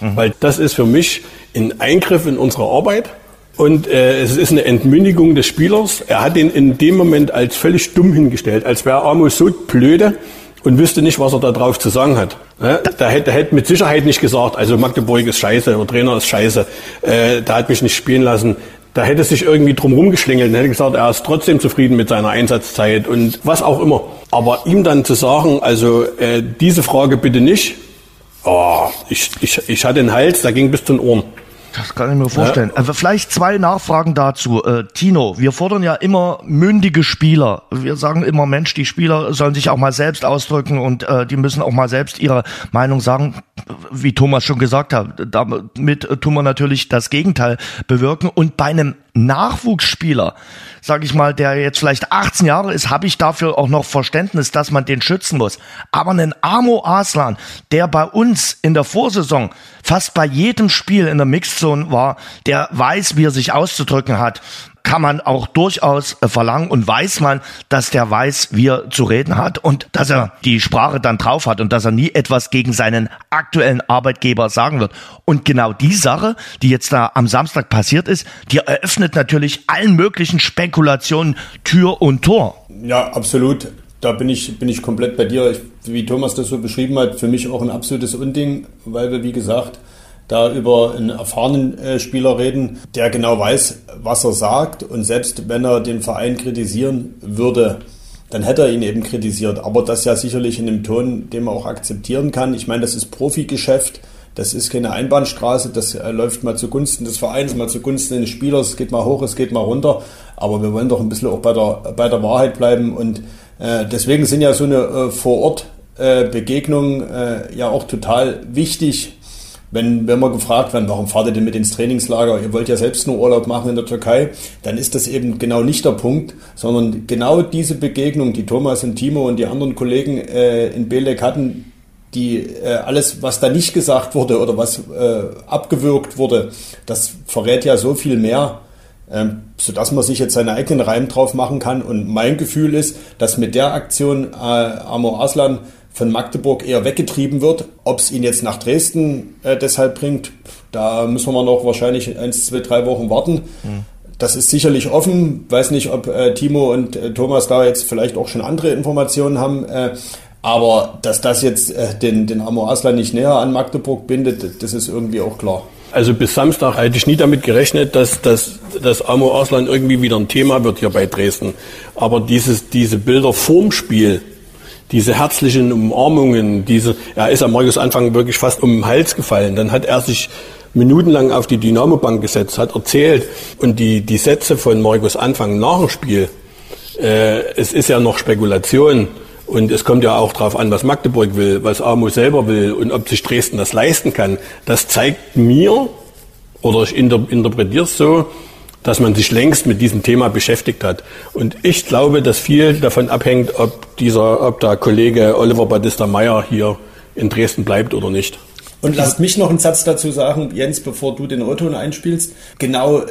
Mhm. Weil das ist für mich ein Eingriff in unsere Arbeit. Und äh, es ist eine Entmündigung des Spielers. Er hat ihn in dem Moment als völlig dumm hingestellt, als wäre Amos so blöde und wüsste nicht, was er da drauf zu sagen hat. Ne? Da hätte, hätte mit Sicherheit nicht gesagt, also Magdeburg ist scheiße, der Trainer ist scheiße, äh, der hat mich nicht spielen lassen. Da hätte sich irgendwie drum rumgeschlingelt und hätte gesagt, er ist trotzdem zufrieden mit seiner Einsatzzeit und was auch immer. Aber ihm dann zu sagen, also äh, diese Frage bitte nicht, oh, ich, ich, ich hatte den Hals, da ging bis zu den Ohren. Das kann ich mir vorstellen. Ja. Also vielleicht zwei Nachfragen dazu. Äh, Tino, wir fordern ja immer mündige Spieler. Wir sagen immer, Mensch, die Spieler sollen sich auch mal selbst ausdrücken und äh, die müssen auch mal selbst ihre Meinung sagen. Wie Thomas schon gesagt hat, damit tun wir natürlich das Gegenteil bewirken. Und bei einem Nachwuchsspieler, sage ich mal, der jetzt vielleicht 18 Jahre ist, habe ich dafür auch noch Verständnis, dass man den schützen muss. Aber einen Amo Aslan, der bei uns in der Vorsaison fast bei jedem Spiel in der Mixzone war, der weiß, wie er sich auszudrücken hat kann man auch durchaus äh, verlangen und weiß man, dass der weiß, wie er zu reden hat und dass er die Sprache dann drauf hat und dass er nie etwas gegen seinen aktuellen Arbeitgeber sagen wird. Und genau die Sache, die jetzt da am Samstag passiert ist, die eröffnet natürlich allen möglichen Spekulationen Tür und Tor. Ja, absolut. Da bin ich, bin ich komplett bei dir. Ich, wie Thomas das so beschrieben hat, für mich auch ein absolutes Unding, weil wir, wie gesagt, da über einen erfahrenen äh, Spieler reden, der genau weiß, was er sagt. Und selbst wenn er den Verein kritisieren würde, dann hätte er ihn eben kritisiert. Aber das ja sicherlich in einem Ton, den man auch akzeptieren kann. Ich meine, das ist Profigeschäft. Das ist keine Einbahnstraße, das äh, läuft mal zugunsten des Vereins, mal zugunsten des Spielers, es geht mal hoch, es geht mal runter. Aber wir wollen doch ein bisschen auch bei der, bei der Wahrheit bleiben. Und äh, deswegen sind ja so eine äh, Vor-Ort-Begegnungen äh, ja auch total wichtig, wenn, wenn wir gefragt werden, warum fahrt ihr denn mit ins Trainingslager? Ihr wollt ja selbst nur Urlaub machen in der Türkei, dann ist das eben genau nicht der Punkt, sondern genau diese Begegnung, die Thomas und Timo und die anderen Kollegen äh, in Belek hatten, die äh, alles, was da nicht gesagt wurde oder was äh, abgewürgt wurde, das verrät ja so viel mehr ähm, sodass man sich jetzt seinen eigenen Reim drauf machen kann. Und mein Gefühl ist, dass mit der Aktion äh, Amor Aslan von Magdeburg eher weggetrieben wird. Ob es ihn jetzt nach Dresden äh, deshalb bringt, da müssen wir noch wahrscheinlich eins, zwei, drei Wochen warten. Mhm. Das ist sicherlich offen. Weiß nicht, ob äh, Timo und äh, Thomas da jetzt vielleicht auch schon andere Informationen haben. Äh, aber dass das jetzt äh, den, den Amor Aslan nicht näher an Magdeburg bindet, das ist irgendwie auch klar. Also bis Samstag hätte ich nie damit gerechnet, dass, dass, dass Amo Arslan irgendwie wieder ein Thema wird hier bei Dresden. Aber dieses, diese Bilder vorm Spiel, diese herzlichen Umarmungen, diese, er ist am Markus Anfang wirklich fast um den Hals gefallen. Dann hat er sich minutenlang auf die Dynamobank gesetzt, hat erzählt und die, die Sätze von Markus Anfang nach dem Spiel, äh, es ist ja noch Spekulation. Und es kommt ja auch darauf an, was Magdeburg will, was AMO selber will und ob sich Dresden das leisten kann. Das zeigt mir, oder ich interpretiere es so, dass man sich längst mit diesem Thema beschäftigt hat. Und ich glaube, dass viel davon abhängt, ob dieser, ob der Kollege Oliver Battista Meyer hier in Dresden bleibt oder nicht. Und lasst mich noch einen Satz dazu sagen, Jens, bevor du den O-Ton einspielst. Genau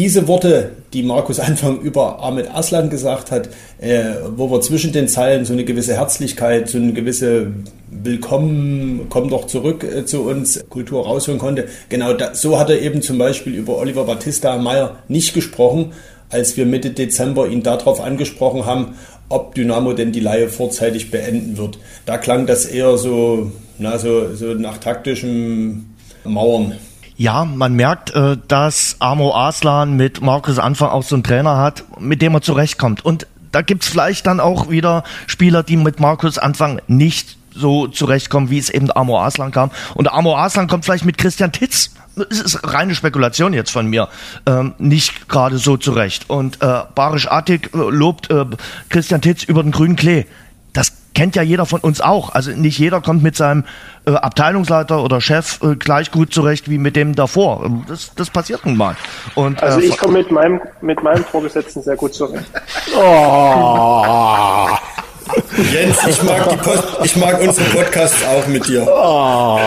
diese Worte, die Markus Anfang über Ahmed Aslan gesagt hat, äh, wo wir zwischen den Zeilen so eine gewisse Herzlichkeit, so eine gewisse Willkommen, komm doch zurück äh, zu uns, Kultur raushören konnte, genau da, so hat er eben zum Beispiel über Oliver Battista Meyer nicht gesprochen, als wir Mitte Dezember ihn darauf angesprochen haben, ob Dynamo denn die Laie vorzeitig beenden wird. Da klang das eher so, na, so, so nach taktischem Mauern. Ja, man merkt, äh, dass Amo Aslan mit Markus Anfang auch so einen Trainer hat, mit dem er zurechtkommt. Und da gibt's vielleicht dann auch wieder Spieler, die mit Markus Anfang nicht so zurechtkommen, wie es eben Amo Aslan kam. Und Amo Aslan kommt vielleicht mit Christian Titz, das ist reine Spekulation jetzt von mir, ähm, nicht gerade so zurecht. Und äh, Barisch Attik äh, lobt äh, Christian Titz über den grünen Klee. Das kennt ja jeder von uns auch. Also nicht jeder kommt mit seinem äh, Abteilungsleiter oder Chef äh, gleich gut zurecht wie mit dem davor. Das, das passiert nun mal. Und, also äh, ich komme mit meinem, mit meinem Vorgesetzten sehr gut zurecht. Oh. Jens, ich mag, die Post, ich mag unsere Podcasts auch mit dir. Oh.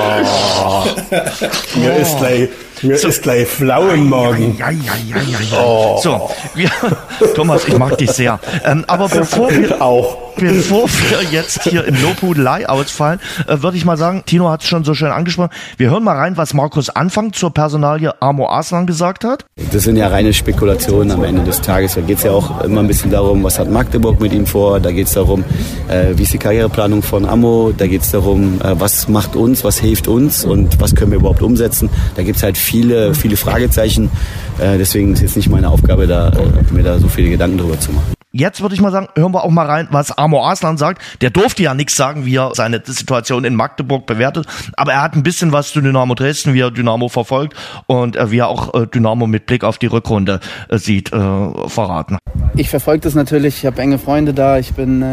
Mir ist gleich mir so. ist gleich flau im Magen. Ja, ja, ja, ja, ja. Oh. So, wir, Thomas, ich mag dich sehr. Ähm, aber bevor wir, auch. bevor wir jetzt hier im Lobhudelei ausfallen, äh, würde ich mal sagen, Tino hat es schon so schön angesprochen, wir hören mal rein, was Markus Anfang zur Personalie Amo Aslan gesagt hat. Das sind ja reine Spekulationen am Ende des Tages. Da geht es ja auch immer ein bisschen darum, was hat Magdeburg mit ihm vor. Da geht es darum, äh, wie ist die Karriereplanung von Amo. Da geht es darum, äh, was macht uns, was hilft uns und was können wir überhaupt umsetzen. Da gibt es halt viel viele, viele Fragezeichen. Äh, deswegen ist es jetzt nicht meine Aufgabe, da, äh, mir da so viele Gedanken drüber zu machen. Jetzt würde ich mal sagen, hören wir auch mal rein, was Amor Aslan sagt. Der durfte ja nichts sagen, wie er seine Situation in Magdeburg bewertet, aber er hat ein bisschen was zu Dynamo Dresden, wie er Dynamo verfolgt und äh, wie er auch Dynamo mit Blick auf die Rückrunde sieht, verraten. Ich verfolge das natürlich, ich habe enge Freunde da, ich bin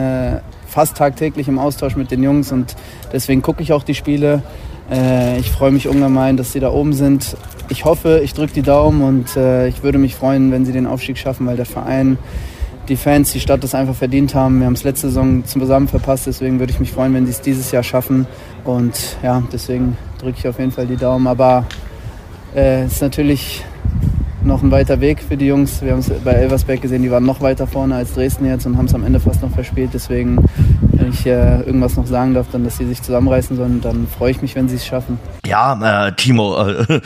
fast tagtäglich im Austausch mit den Jungs und deswegen gucke ich auch die Spiele. Äh, ich freue mich ungemein, dass sie da oben sind. Ich hoffe, ich drücke die Daumen und äh, ich würde mich freuen, wenn sie den Aufstieg schaffen, weil der Verein, die Fans, die Stadt das einfach verdient haben. Wir haben es letzte Saison zusammen verpasst, deswegen würde ich mich freuen, wenn sie es dieses Jahr schaffen. Und ja, deswegen drücke ich auf jeden Fall die Daumen. Aber äh, es ist natürlich noch ein weiter Weg für die Jungs. Wir haben es bei Elversberg gesehen, die waren noch weiter vorne als Dresden jetzt und haben es am Ende fast noch verspielt. Deswegen, wenn ich äh, irgendwas noch sagen darf, dann, dass sie sich zusammenreißen sollen, dann freue ich mich, wenn sie es schaffen. Ja, äh, Timo, äh,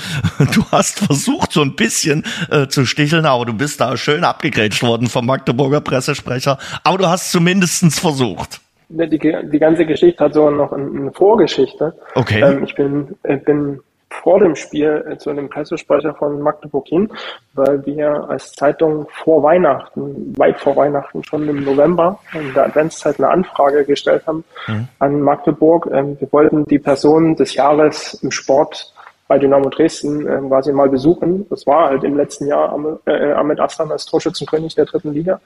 du hast versucht, so ein bisschen äh, zu sticheln, aber du bist da schön abgegrätscht worden vom Magdeburger Pressesprecher. Aber du hast zumindestens versucht. Die, die ganze Geschichte hat so noch eine Vorgeschichte. Okay. Ähm, ich bin, äh, bin vor dem Spiel äh, zu einem Pressesprecher von Magdeburg hin, weil wir als Zeitung vor Weihnachten, weit vor Weihnachten, schon im November in der Adventszeit eine Anfrage gestellt haben mhm. an Magdeburg. Ähm, wir wollten die Person des Jahres im Sport bei Dynamo Dresden äh, quasi mal besuchen. Das war halt im letzten Jahr Ahmed, äh, Ahmed Aslan als Torschützenkönig der dritten Liga.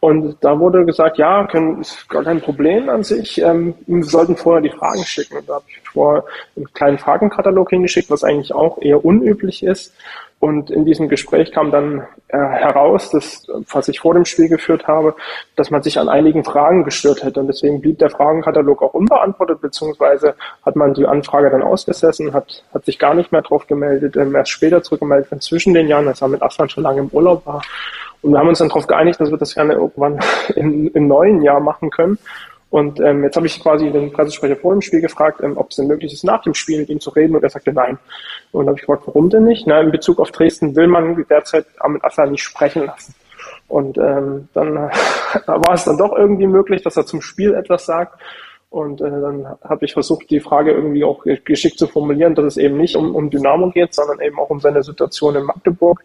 Und da wurde gesagt, ja, können, ist gar kein Problem an sich. Ähm, wir sollten vorher die Fragen schicken. Und da habe ich vorher einen kleinen Fragenkatalog hingeschickt, was eigentlich auch eher unüblich ist. Und in diesem Gespräch kam dann äh, heraus, dass, was ich vor dem Spiel geführt habe, dass man sich an einigen Fragen gestört hätte. Und deswegen blieb der Fragenkatalog auch unbeantwortet, beziehungsweise hat man die Anfrage dann ausgesessen, hat, hat sich gar nicht mehr drauf gemeldet, ähm, erst später zurückgemeldet, wenn zwischen den Jahren, als er mit Aslan schon lange im Urlaub war. Und wir haben uns dann darauf geeinigt, dass wir das gerne irgendwann im, im neuen Jahr machen können. Und ähm, jetzt habe ich quasi den Pressesprecher vor dem Spiel gefragt, ähm, ob es denn möglich ist, nach dem Spiel mit ihm zu reden. Und er sagte nein. Und habe ich gefragt, warum denn nicht? Na, in Bezug auf Dresden will man derzeit Ahmed Aslan nicht sprechen lassen. Und ähm, dann war es dann doch irgendwie möglich, dass er zum Spiel etwas sagt. Und äh, dann habe ich versucht, die Frage irgendwie auch geschickt zu formulieren, dass es eben nicht um, um Dynamo geht, sondern eben auch um seine Situation in Magdeburg,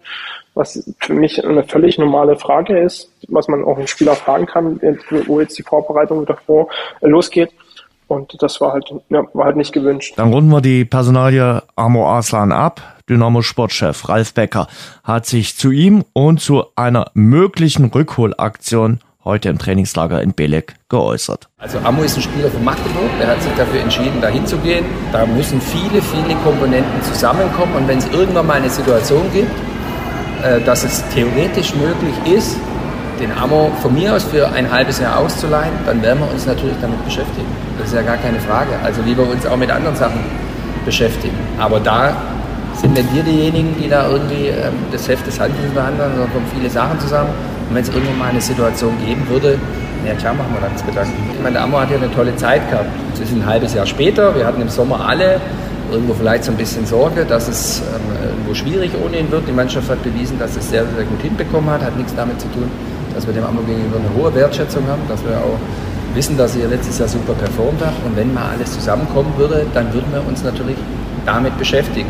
was für mich eine völlig normale Frage ist, was man auch einen Spieler fragen kann, wo jetzt die Vorbereitung davor äh, losgeht. Und das war halt, ja, war halt nicht gewünscht. Dann runden wir die Personalie Amo Arslan ab. Dynamo Sportchef Ralf Becker hat sich zu ihm und zu einer möglichen Rückholaktion heute im Trainingslager in Belek geäußert. Also Amo ist ein Spieler von Magdeburg, der hat sich dafür entschieden, da hinzugehen. Da müssen viele, viele Komponenten zusammenkommen und wenn es irgendwann mal eine Situation gibt, äh, dass es theoretisch möglich ist, den Amo von mir aus für ein halbes Jahr auszuleihen, dann werden wir uns natürlich damit beschäftigen. Das ist ja gar keine Frage. Also wie wir uns auch mit anderen Sachen beschäftigen. Aber da sind nicht wir diejenigen, die da irgendwie ähm, das Heft des Handelns behandeln, sondern kommen viele Sachen zusammen. Und wenn es irgendwann mal eine Situation geben würde, ja klar machen wir dann das Gedanken. Ich meine, der Amo hat ja eine tolle Zeit gehabt. Es ist ein halbes Jahr später. Wir hatten im Sommer alle irgendwo vielleicht so ein bisschen Sorge, dass es ähm, irgendwo schwierig ohne ihn wird. Die Mannschaft hat bewiesen, dass es sehr, sehr gut hinbekommen hat. Hat nichts damit zu tun, dass wir dem Amo gegenüber eine hohe Wertschätzung haben, dass wir auch wissen, dass er letztes Jahr super performt hat. Und wenn mal alles zusammenkommen würde, dann würden wir uns natürlich damit beschäftigen.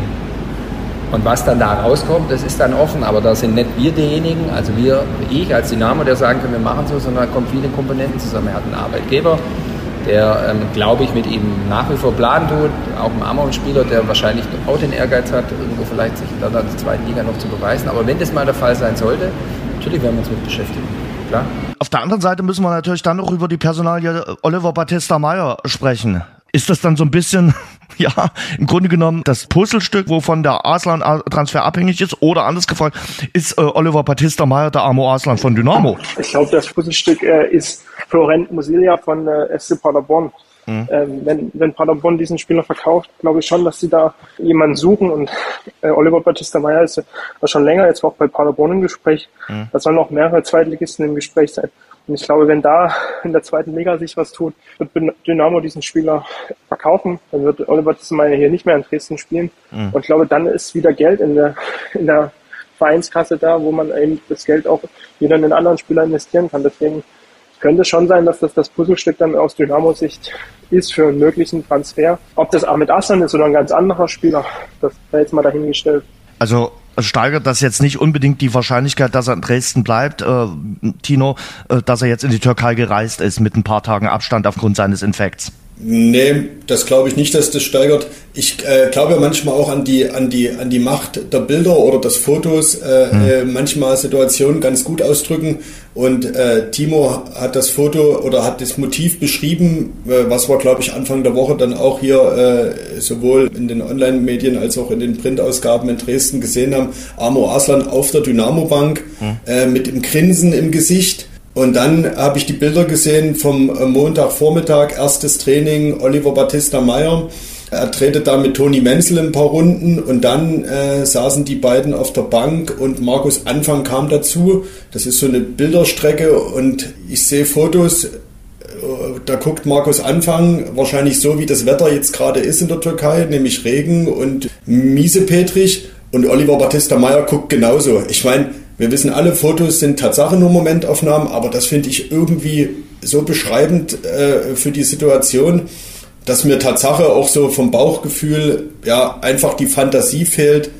Und was dann da rauskommt, das ist dann offen, aber da sind nicht wir diejenigen, also wir, ich als Dynamo, der sagen kann, wir machen so, sondern da kommen viele Komponenten zusammen. Er hat einen Arbeitgeber, der, ähm, glaube ich, mit ihm nach wie vor planen tut, auch ein Amon-Spieler, der wahrscheinlich auch den Ehrgeiz hat, irgendwo vielleicht sich dann in der zweiten Liga noch zu beweisen. Aber wenn das mal der Fall sein sollte, natürlich werden wir uns mit beschäftigen. Klar. Auf der anderen Seite müssen wir natürlich dann noch über die Personalie Oliver Battista Meyer sprechen. Ist das dann so ein bisschen ja, im Grunde genommen das Puzzlestück, wovon der Arslan-Transfer abhängig ist? Oder anders gefragt, ist äh, Oliver Batista Meyer der Amo Arslan von Dynamo? Ich glaube, das Puzzlestück äh, ist Florent Musilia von äh, SC Paderborn. Mhm. Ähm, wenn, wenn Paderborn diesen Spieler verkauft, glaube ich schon, dass sie da jemanden suchen und äh, Oliver Batista Meyer ist ja schon länger jetzt auch bei Paderborn im Gespräch. Mhm. Da sollen noch mehrere Zweitligisten im Gespräch sein. Und ich glaube, wenn da in der zweiten Liga sich was tut, wird Dynamo diesen Spieler verkaufen. Dann wird Oliver Tissemeyer hier nicht mehr in Dresden spielen. Mhm. Und ich glaube, dann ist wieder Geld in der, in der Vereinskasse da, wo man eben das Geld auch wieder in den anderen Spieler investieren kann. Deswegen könnte es schon sein, dass das das Puzzlestück dann aus Dynamo-Sicht ist für einen möglichen Transfer. Ob das Ahmed Aslan ist oder ein ganz anderer Spieler, das sei jetzt mal dahingestellt. Also steigert das jetzt nicht unbedingt die Wahrscheinlichkeit, dass er in Dresden bleibt, äh, Tino, äh, dass er jetzt in die Türkei gereist ist mit ein paar Tagen Abstand aufgrund seines Infekts? Nee, das glaube ich nicht, dass das steigert. Ich äh, glaube ja manchmal auch an die, an, die, an die Macht der Bilder oder des Fotos, äh, mhm. äh, manchmal Situationen ganz gut ausdrücken. Und äh, Timo hat das Foto oder hat das Motiv beschrieben, äh, was wir, glaube ich, Anfang der Woche dann auch hier äh, sowohl in den Online-Medien als auch in den Printausgaben in Dresden gesehen haben. Amo Aslan auf der Dynamo-Bank mhm. mit dem Grinsen im Gesicht. Und dann habe ich die Bilder gesehen vom äh, Montagvormittag, erstes Training, Oliver Battista Meyer. Er tretet da mit Toni Menzel ein paar Runden und dann äh, saßen die beiden auf der Bank und Markus Anfang kam dazu. Das ist so eine Bilderstrecke und ich sehe Fotos, äh, da guckt Markus Anfang wahrscheinlich so, wie das Wetter jetzt gerade ist in der Türkei, nämlich Regen und miesepetrig. Und Oliver Battista Meyer guckt genauso. Ich meine, wir wissen alle, Fotos sind Tatsache nur Momentaufnahmen, aber das finde ich irgendwie so beschreibend äh, für die Situation, dass mir Tatsache auch so vom Bauchgefühl ja einfach die Fantasie fehlt,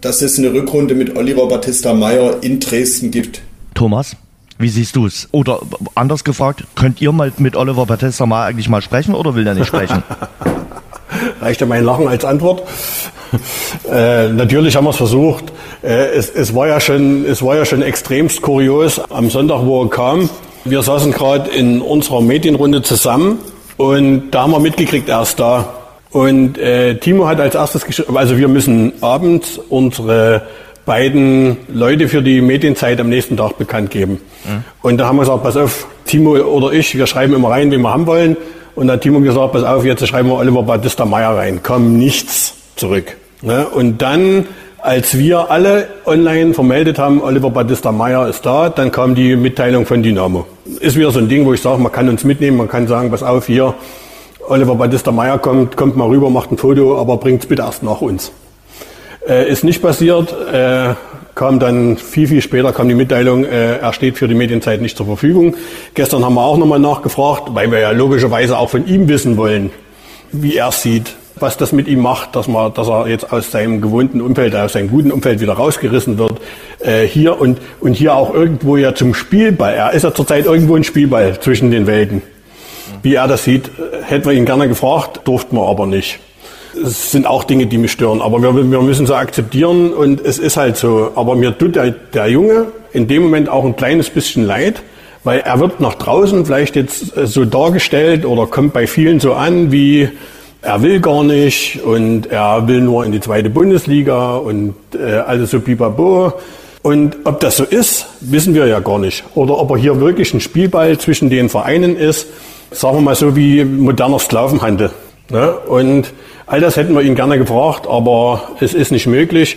dass es eine Rückrunde mit Oliver Battista Meyer in Dresden gibt. Thomas? Wie siehst du es? Oder anders gefragt, könnt ihr mal mit Oliver Battista Meyer eigentlich mal sprechen oder will er nicht sprechen? Reichte mein Lachen als Antwort. Äh, natürlich haben wir es versucht. Äh, es, es, war ja schon, es war ja schon extremst kurios am Sonntag, wo er kam. Wir saßen gerade in unserer Medienrunde zusammen und da haben wir mitgekriegt, er ist da. Und äh, Timo hat als erstes geschrieben, also wir müssen abends unsere beiden Leute für die Medienzeit am nächsten Tag bekannt geben. Mhm. Und da haben wir gesagt, pass auf, Timo oder ich, wir schreiben immer rein, wen wir haben wollen. Und da hat Timo gesagt, pass auf, jetzt schreiben wir Oliver Battista Meyer rein. Komm nichts zurück. Ne? Und dann, als wir alle online vermeldet haben, Oliver Battista Meyer ist da, dann kam die Mitteilung von Dynamo. Ist wieder so ein Ding, wo ich sage, man kann uns mitnehmen, man kann sagen, pass auf, hier, Oliver Battista Meyer kommt, kommt mal rüber, macht ein Foto, aber bringt es bitte erst nach uns. Äh, ist nicht passiert. Äh, kam dann viel, viel später kam die Mitteilung, äh, er steht für die Medienzeit nicht zur Verfügung. Gestern haben wir auch nochmal nachgefragt, weil wir ja logischerweise auch von ihm wissen wollen, wie er es sieht, was das mit ihm macht, dass, man, dass er jetzt aus seinem gewohnten Umfeld, aus seinem guten Umfeld wieder rausgerissen wird. Äh, hier und, und hier auch irgendwo ja zum Spielball. Er ist ja zurzeit irgendwo ein Spielball zwischen den Welten. Wie er das sieht, äh, hätten wir ihn gerne gefragt, durften wir aber nicht. Es sind auch Dinge, die mich stören, aber wir, wir müssen so akzeptieren und es ist halt so. Aber mir tut der, der Junge in dem Moment auch ein kleines bisschen leid, weil er wird nach draußen vielleicht jetzt äh, so dargestellt oder kommt bei vielen so an wie er will gar nicht und er will nur in die zweite Bundesliga und äh, alles so pipapo. Und ob das so ist, wissen wir ja gar nicht. Oder ob er hier wirklich ein Spielball zwischen den Vereinen ist, sagen wir mal so wie moderner Sklavenhandel. Ne? Und all das hätten wir ihn gerne gefragt, aber es ist nicht möglich.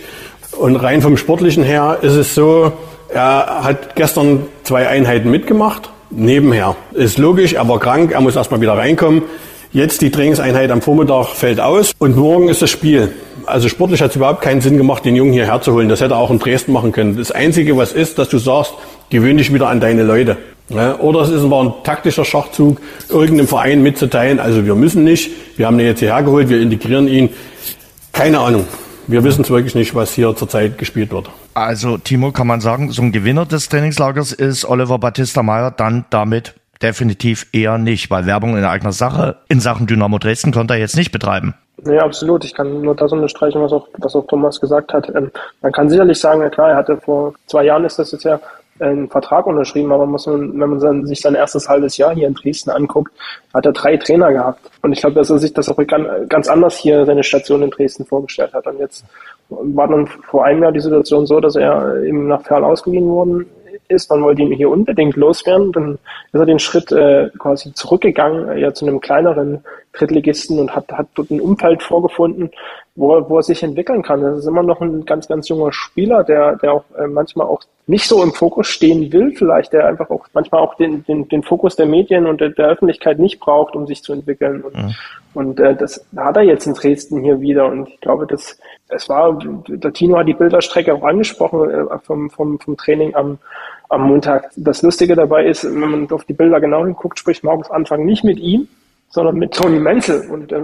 Und rein vom Sportlichen her ist es so, er hat gestern zwei Einheiten mitgemacht, nebenher. Ist logisch, er war krank, er muss erstmal wieder reinkommen. Jetzt die Trainingseinheit am Vormittag fällt aus und morgen ist das Spiel. Also sportlich hat es überhaupt keinen Sinn gemacht, den Jungen hierher zu holen. Das hätte er auch in Dresden machen können. Das Einzige, was ist, dass du sagst, gewöhn dich wieder an deine Leute. Ja, oder es ist aber ein taktischer Schachzug, irgendeinem Verein mitzuteilen, also wir müssen nicht, wir haben ihn jetzt hierher geholt, wir integrieren ihn. Keine Ahnung. Wir wissen es wirklich nicht, was hier zurzeit gespielt wird. Also, Timo, kann man sagen, so ein Gewinner des Trainingslagers ist Oliver Battista Meyer dann damit definitiv eher nicht, weil Werbung in eigener Sache in Sachen Dynamo Dresden konnte er jetzt nicht betreiben. Nee, absolut. Ich kann nur das unterstreichen, was auch, was auch Thomas gesagt hat. Ähm, man kann sicherlich sagen, ja klar, er hatte vor zwei Jahren ist das jetzt ja einen Vertrag unterschrieben, aber muss man, wenn man sich sein erstes halbes Jahr hier in Dresden anguckt, hat er drei Trainer gehabt. Und ich glaube, dass er sich das auch ganz anders hier seine Station in Dresden vorgestellt hat. Und jetzt war dann vor einem Jahr die Situation so, dass er eben nach Ferl ausgeliehen worden ist, man wollte ihn hier unbedingt loswerden, dann ist er den Schritt äh, quasi zurückgegangen, ja zu einem kleineren Drittligisten und hat, hat dort ein Umfeld vorgefunden, wo er, wo er sich entwickeln kann. Das ist immer noch ein ganz, ganz junger Spieler, der, der auch äh, manchmal auch nicht so im Fokus stehen will, vielleicht, der einfach auch manchmal auch den, den, den Fokus der Medien und der, der Öffentlichkeit nicht braucht, um sich zu entwickeln. Und, mhm. und äh, das hat er jetzt in Dresden hier wieder. Und ich glaube, das, es war, der Tino hat die Bilderstrecke auch angesprochen äh, vom, vom, vom Training am, am Montag. Das Lustige dabei ist, wenn man auf die Bilder genau hinguckt, spricht Markus Anfang nicht mit ihm, sondern mit Toni Menzel und äh,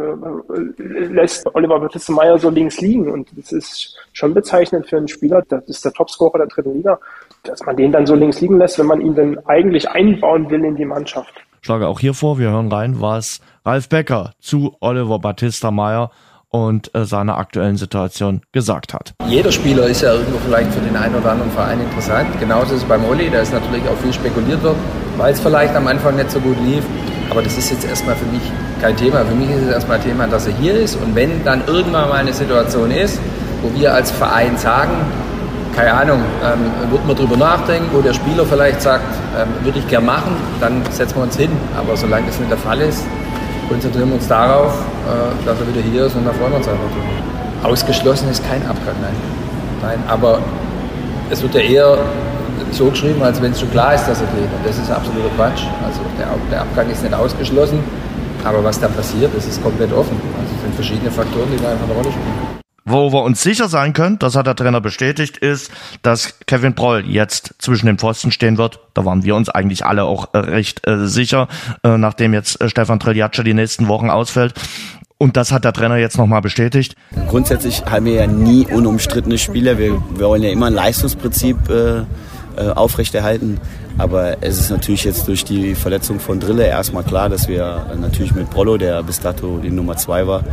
lässt Oliver Battista Meyer so links liegen. Und das ist schon bezeichnend für einen Spieler, das ist der Topscorer der dritten Liga, dass man den dann so links liegen lässt, wenn man ihn dann eigentlich einbauen will in die Mannschaft. Schlage auch hier vor, wir hören rein, was Ralf Becker zu Oliver Battista Meyer und äh, seiner aktuellen Situation gesagt hat. Jeder Spieler ist ja irgendwo vielleicht für den einen oder anderen Verein interessant. Genauso ist es beim Oli, da ist natürlich auch viel spekuliert wird, weil es vielleicht am Anfang nicht so gut lief. Aber das ist jetzt erstmal für mich kein Thema. Für mich ist es erstmal ein Thema, dass er hier ist. Und wenn dann irgendwann mal eine Situation ist, wo wir als Verein sagen, keine Ahnung, ähm, wird man drüber nachdenken, wo der Spieler vielleicht sagt, ähm, würde ich gern machen, dann setzen wir uns hin. Aber solange das nicht der Fall ist, konzentrieren wir uns darauf, äh, dass er wieder hier ist und da freuen wir uns einfach drüber. Ausgeschlossen ist kein Abgang, nein. nein. Aber es wird ja eher so geschrieben, als wenn es schon klar ist, dass er geht. Und das ist absoluter Quatsch. Also der, der Abgang ist nicht ausgeschlossen, aber was da passiert, das ist komplett offen. Also es sind verschiedene Faktoren, die da einfach eine Rolle spielen. Wo wir uns sicher sein können, das hat der Trainer bestätigt, ist, dass Kevin Broll jetzt zwischen den Pfosten stehen wird. Da waren wir uns eigentlich alle auch äh, recht äh, sicher, äh, nachdem jetzt äh, Stefan Triljatsche die nächsten Wochen ausfällt. Und das hat der Trainer jetzt nochmal bestätigt. Grundsätzlich haben wir ja nie unumstrittene Spieler. Wir, wir wollen ja immer ein Leistungsprinzip äh, äh, aufrechterhalten. Aber es ist natürlich jetzt durch die Verletzung von Drille erstmal klar, dass wir natürlich mit Prollo, der bis dato die Nummer zwei war,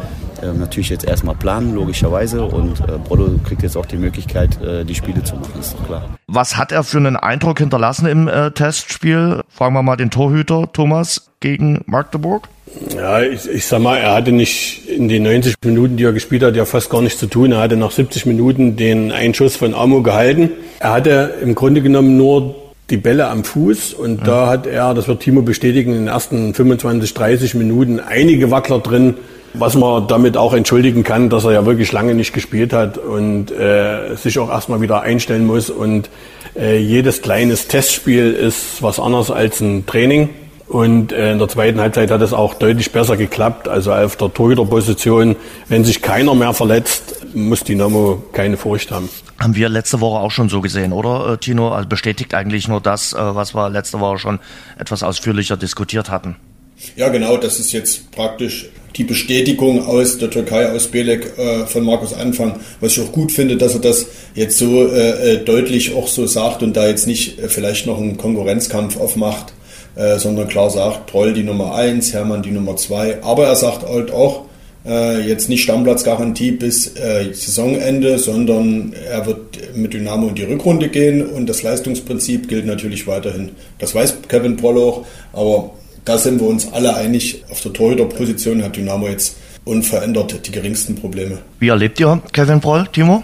äh, natürlich jetzt erstmal planen, logischerweise. Und äh, Brollo kriegt jetzt auch die Möglichkeit, äh, die Spiele zu machen, ist doch klar. Was hat er für einen Eindruck hinterlassen im Testspiel? Fragen wir mal den Torhüter Thomas gegen Magdeburg. Ja, ich, ich sag mal, er hatte nicht in den 90 Minuten, die er gespielt hat, ja fast gar nichts zu tun. Er hatte nach 70 Minuten den Einschuss von Amo gehalten. Er hatte im Grunde genommen nur die Bälle am Fuß und mhm. da hat er, das wird Timo bestätigen, in den ersten 25, 30 Minuten einige Wackler drin, was man damit auch entschuldigen kann, dass er ja wirklich lange nicht gespielt hat und äh, sich auch erstmal wieder einstellen muss. Und äh, jedes kleines Testspiel ist was anderes als ein Training. Und äh, in der zweiten Halbzeit hat es auch deutlich besser geklappt. Also auf der Torhüterposition, wenn sich keiner mehr verletzt, muss Dynamo keine Furcht haben. Haben wir letzte Woche auch schon so gesehen, oder äh, Tino? Also bestätigt eigentlich nur das, äh, was wir letzte Woche schon etwas ausführlicher diskutiert hatten. Ja, genau, das ist jetzt praktisch die Bestätigung aus der Türkei, aus Belek äh, von Markus Anfang, was ich auch gut finde, dass er das jetzt so äh, äh deutlich auch so sagt und da jetzt nicht äh, vielleicht noch einen Konkurrenzkampf aufmacht, äh, sondern klar sagt, Troll die Nummer 1, Hermann die Nummer 2, aber er sagt halt auch, äh, jetzt nicht Stammplatzgarantie bis Saisonende, sondern er wird mit Dynamo in die Rückrunde gehen und das Leistungsprinzip gilt natürlich weiterhin. Das weiß Kevin Proll auch, aber da sind wir uns alle einig. Auf der Torhüterposition hat Dynamo jetzt unverändert die geringsten Probleme. Wie erlebt ihr Kevin Broll, Timo?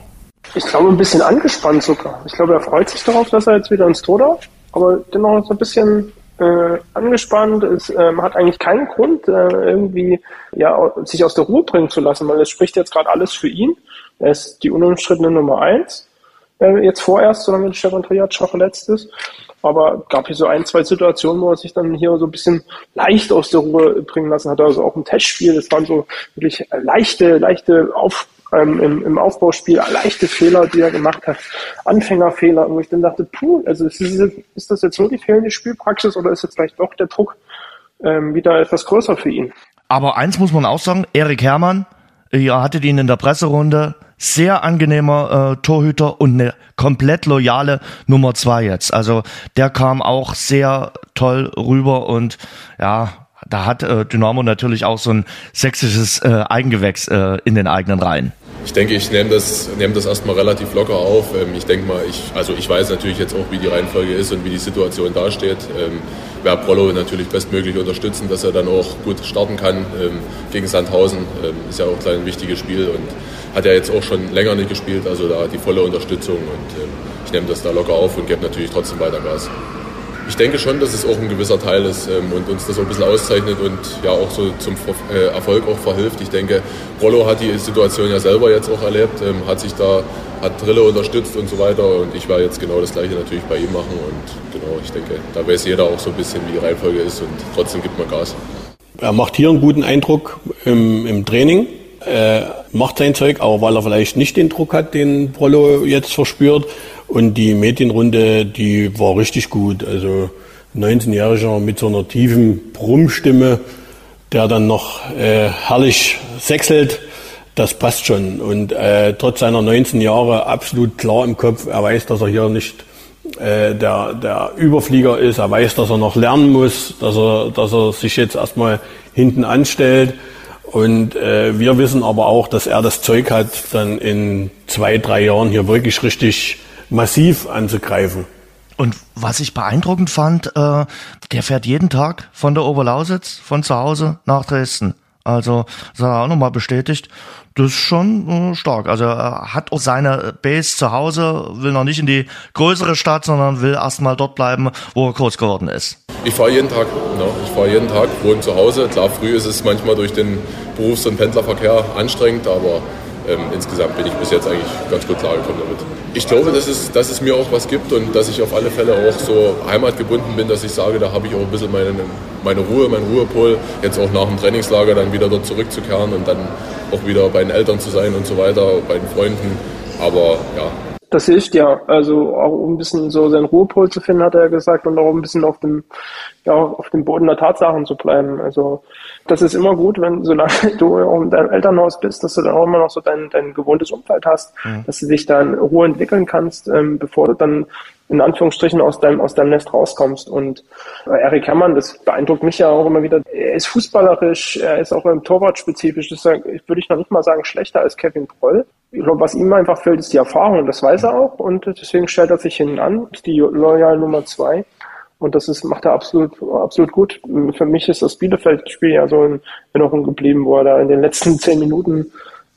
Ich glaube, ein bisschen angespannt sogar. Ich glaube, er freut sich darauf, dass er jetzt wieder ins Tor darf, aber dennoch so ein bisschen äh, angespannt. Es ähm, hat eigentlich keinen Grund, äh, irgendwie ja, sich aus der Ruhe bringen zu lassen, weil es spricht jetzt gerade alles für ihn. Er ist die unumstrittene Nummer eins. Äh, jetzt vorerst, solange Stefan Triad schon verletzt ist. Aber gab hier so ein, zwei Situationen, wo er sich dann hier so ein bisschen leicht aus der Ruhe bringen lassen hat. Also auch im Testspiel, das waren so wirklich leichte, leichte Auf, ähm, im, im Aufbauspiel, leichte Fehler, die er gemacht hat. Anfängerfehler, wo ich dann dachte, puh, also ist, ist das jetzt nur die fehlende Spielpraxis oder ist jetzt vielleicht doch der Druck ähm, wieder etwas größer für ihn? Aber eins muss man auch sagen, Erik Herrmann, ihr hattet ihn in der Presserunde, sehr angenehmer äh, Torhüter und eine komplett loyale Nummer zwei jetzt. Also der kam auch sehr toll rüber und ja, da hat äh, Dynamo natürlich auch so ein sächsisches äh, Eigengewächs äh, in den eigenen Reihen. Ich denke, ich nehme das, nehm das erstmal relativ locker auf. Ähm, ich denke mal, ich, also ich weiß natürlich jetzt auch, wie die Reihenfolge ist und wie die Situation dasteht. Ähm, werde Prollo natürlich bestmöglich unterstützen, dass er dann auch gut starten kann ähm, gegen Sandhausen. Ähm, ist ja auch ein wichtiges Spiel und hat ja jetzt auch schon länger nicht gespielt, also da die volle Unterstützung und äh, ich nehme das da locker auf und gebe natürlich trotzdem weiter Gas. Ich denke schon, dass es auch ein gewisser Teil ist ähm, und uns das auch ein bisschen auszeichnet und ja auch so zum äh, Erfolg auch verhilft. Ich denke, Rollo hat die Situation ja selber jetzt auch erlebt, ähm, hat sich da, hat Drille unterstützt und so weiter und ich werde jetzt genau das Gleiche natürlich bei ihm machen und genau, ich denke, da weiß jeder auch so ein bisschen, wie die Reihenfolge ist und trotzdem gibt man Gas. Er macht hier einen guten Eindruck im, im Training äh, macht sein Zeug, aber weil er vielleicht nicht den Druck hat, den Prollo jetzt verspürt. Und die Medienrunde, die war richtig gut. Also 19-Jähriger mit so einer tiefen Brummstimme, der dann noch äh, herrlich sechselt, das passt schon. Und äh, trotz seiner 19 Jahre absolut klar im Kopf, er weiß, dass er hier nicht äh, der, der Überflieger ist, er weiß, dass er noch lernen muss, dass er, dass er sich jetzt erstmal hinten anstellt. Und äh, wir wissen aber auch, dass er das Zeug hat, dann in zwei, drei Jahren hier wirklich richtig massiv anzugreifen. Und was ich beeindruckend fand, äh, der fährt jeden Tag von der Oberlausitz, von zu Hause nach Dresden. Also, das hat er auch nochmal bestätigt. Das ist schon äh, stark. Also er hat auch seine Base zu Hause, will noch nicht in die größere Stadt, sondern will erstmal dort bleiben, wo er groß geworden ist. Ich fahre jeden Tag. Ne? Ich fahre jeden Tag, wohne zu Hause. Klar, früh ist es manchmal durch den Berufs- und Pendlerverkehr anstrengend, aber ähm, insgesamt bin ich bis jetzt eigentlich ganz gut klargekommen damit. Ich glaube, dass es, dass es mir auch was gibt und dass ich auf alle Fälle auch so heimatgebunden bin, dass ich sage, da habe ich auch ein bisschen meine, meine Ruhe, mein Ruhepol, jetzt auch nach dem Trainingslager dann wieder dort zurückzukehren und dann auch wieder bei den Eltern zu sein und so weiter, bei den Freunden. Aber ja. Das hilft ja, also auch um ein bisschen so seinen Ruhepol zu finden, hat er gesagt, und auch ein bisschen auf dem, ja, auf dem Boden der Tatsachen zu bleiben. Also das ist immer gut, wenn solange du in deinem Elternhaus bist, dass du dann auch immer noch so dein, dein gewohntes Umfeld hast, mhm. dass du dich da in Ruhe entwickeln kannst, ähm, bevor du dann in Anführungsstrichen aus deinem, aus deinem Nest rauskommst. Und äh, Erik Herrmann, das beeindruckt mich ja auch immer wieder. Er ist fußballerisch, er ist auch im Torwart spezifisch. Das ist, würde ich noch nicht mal sagen, schlechter als Kevin Proll. Ich glaube, was ihm einfach fehlt, ist die Erfahrung und das weiß er auch. Und deswegen stellt er sich hinten an, ist die Loyal Nummer zwei. Und das ist, macht er absolut, absolut gut. Für mich ist das Bielefeld-Spiel ja so in Erinnerung geblieben, wo er da in den letzten zehn Minuten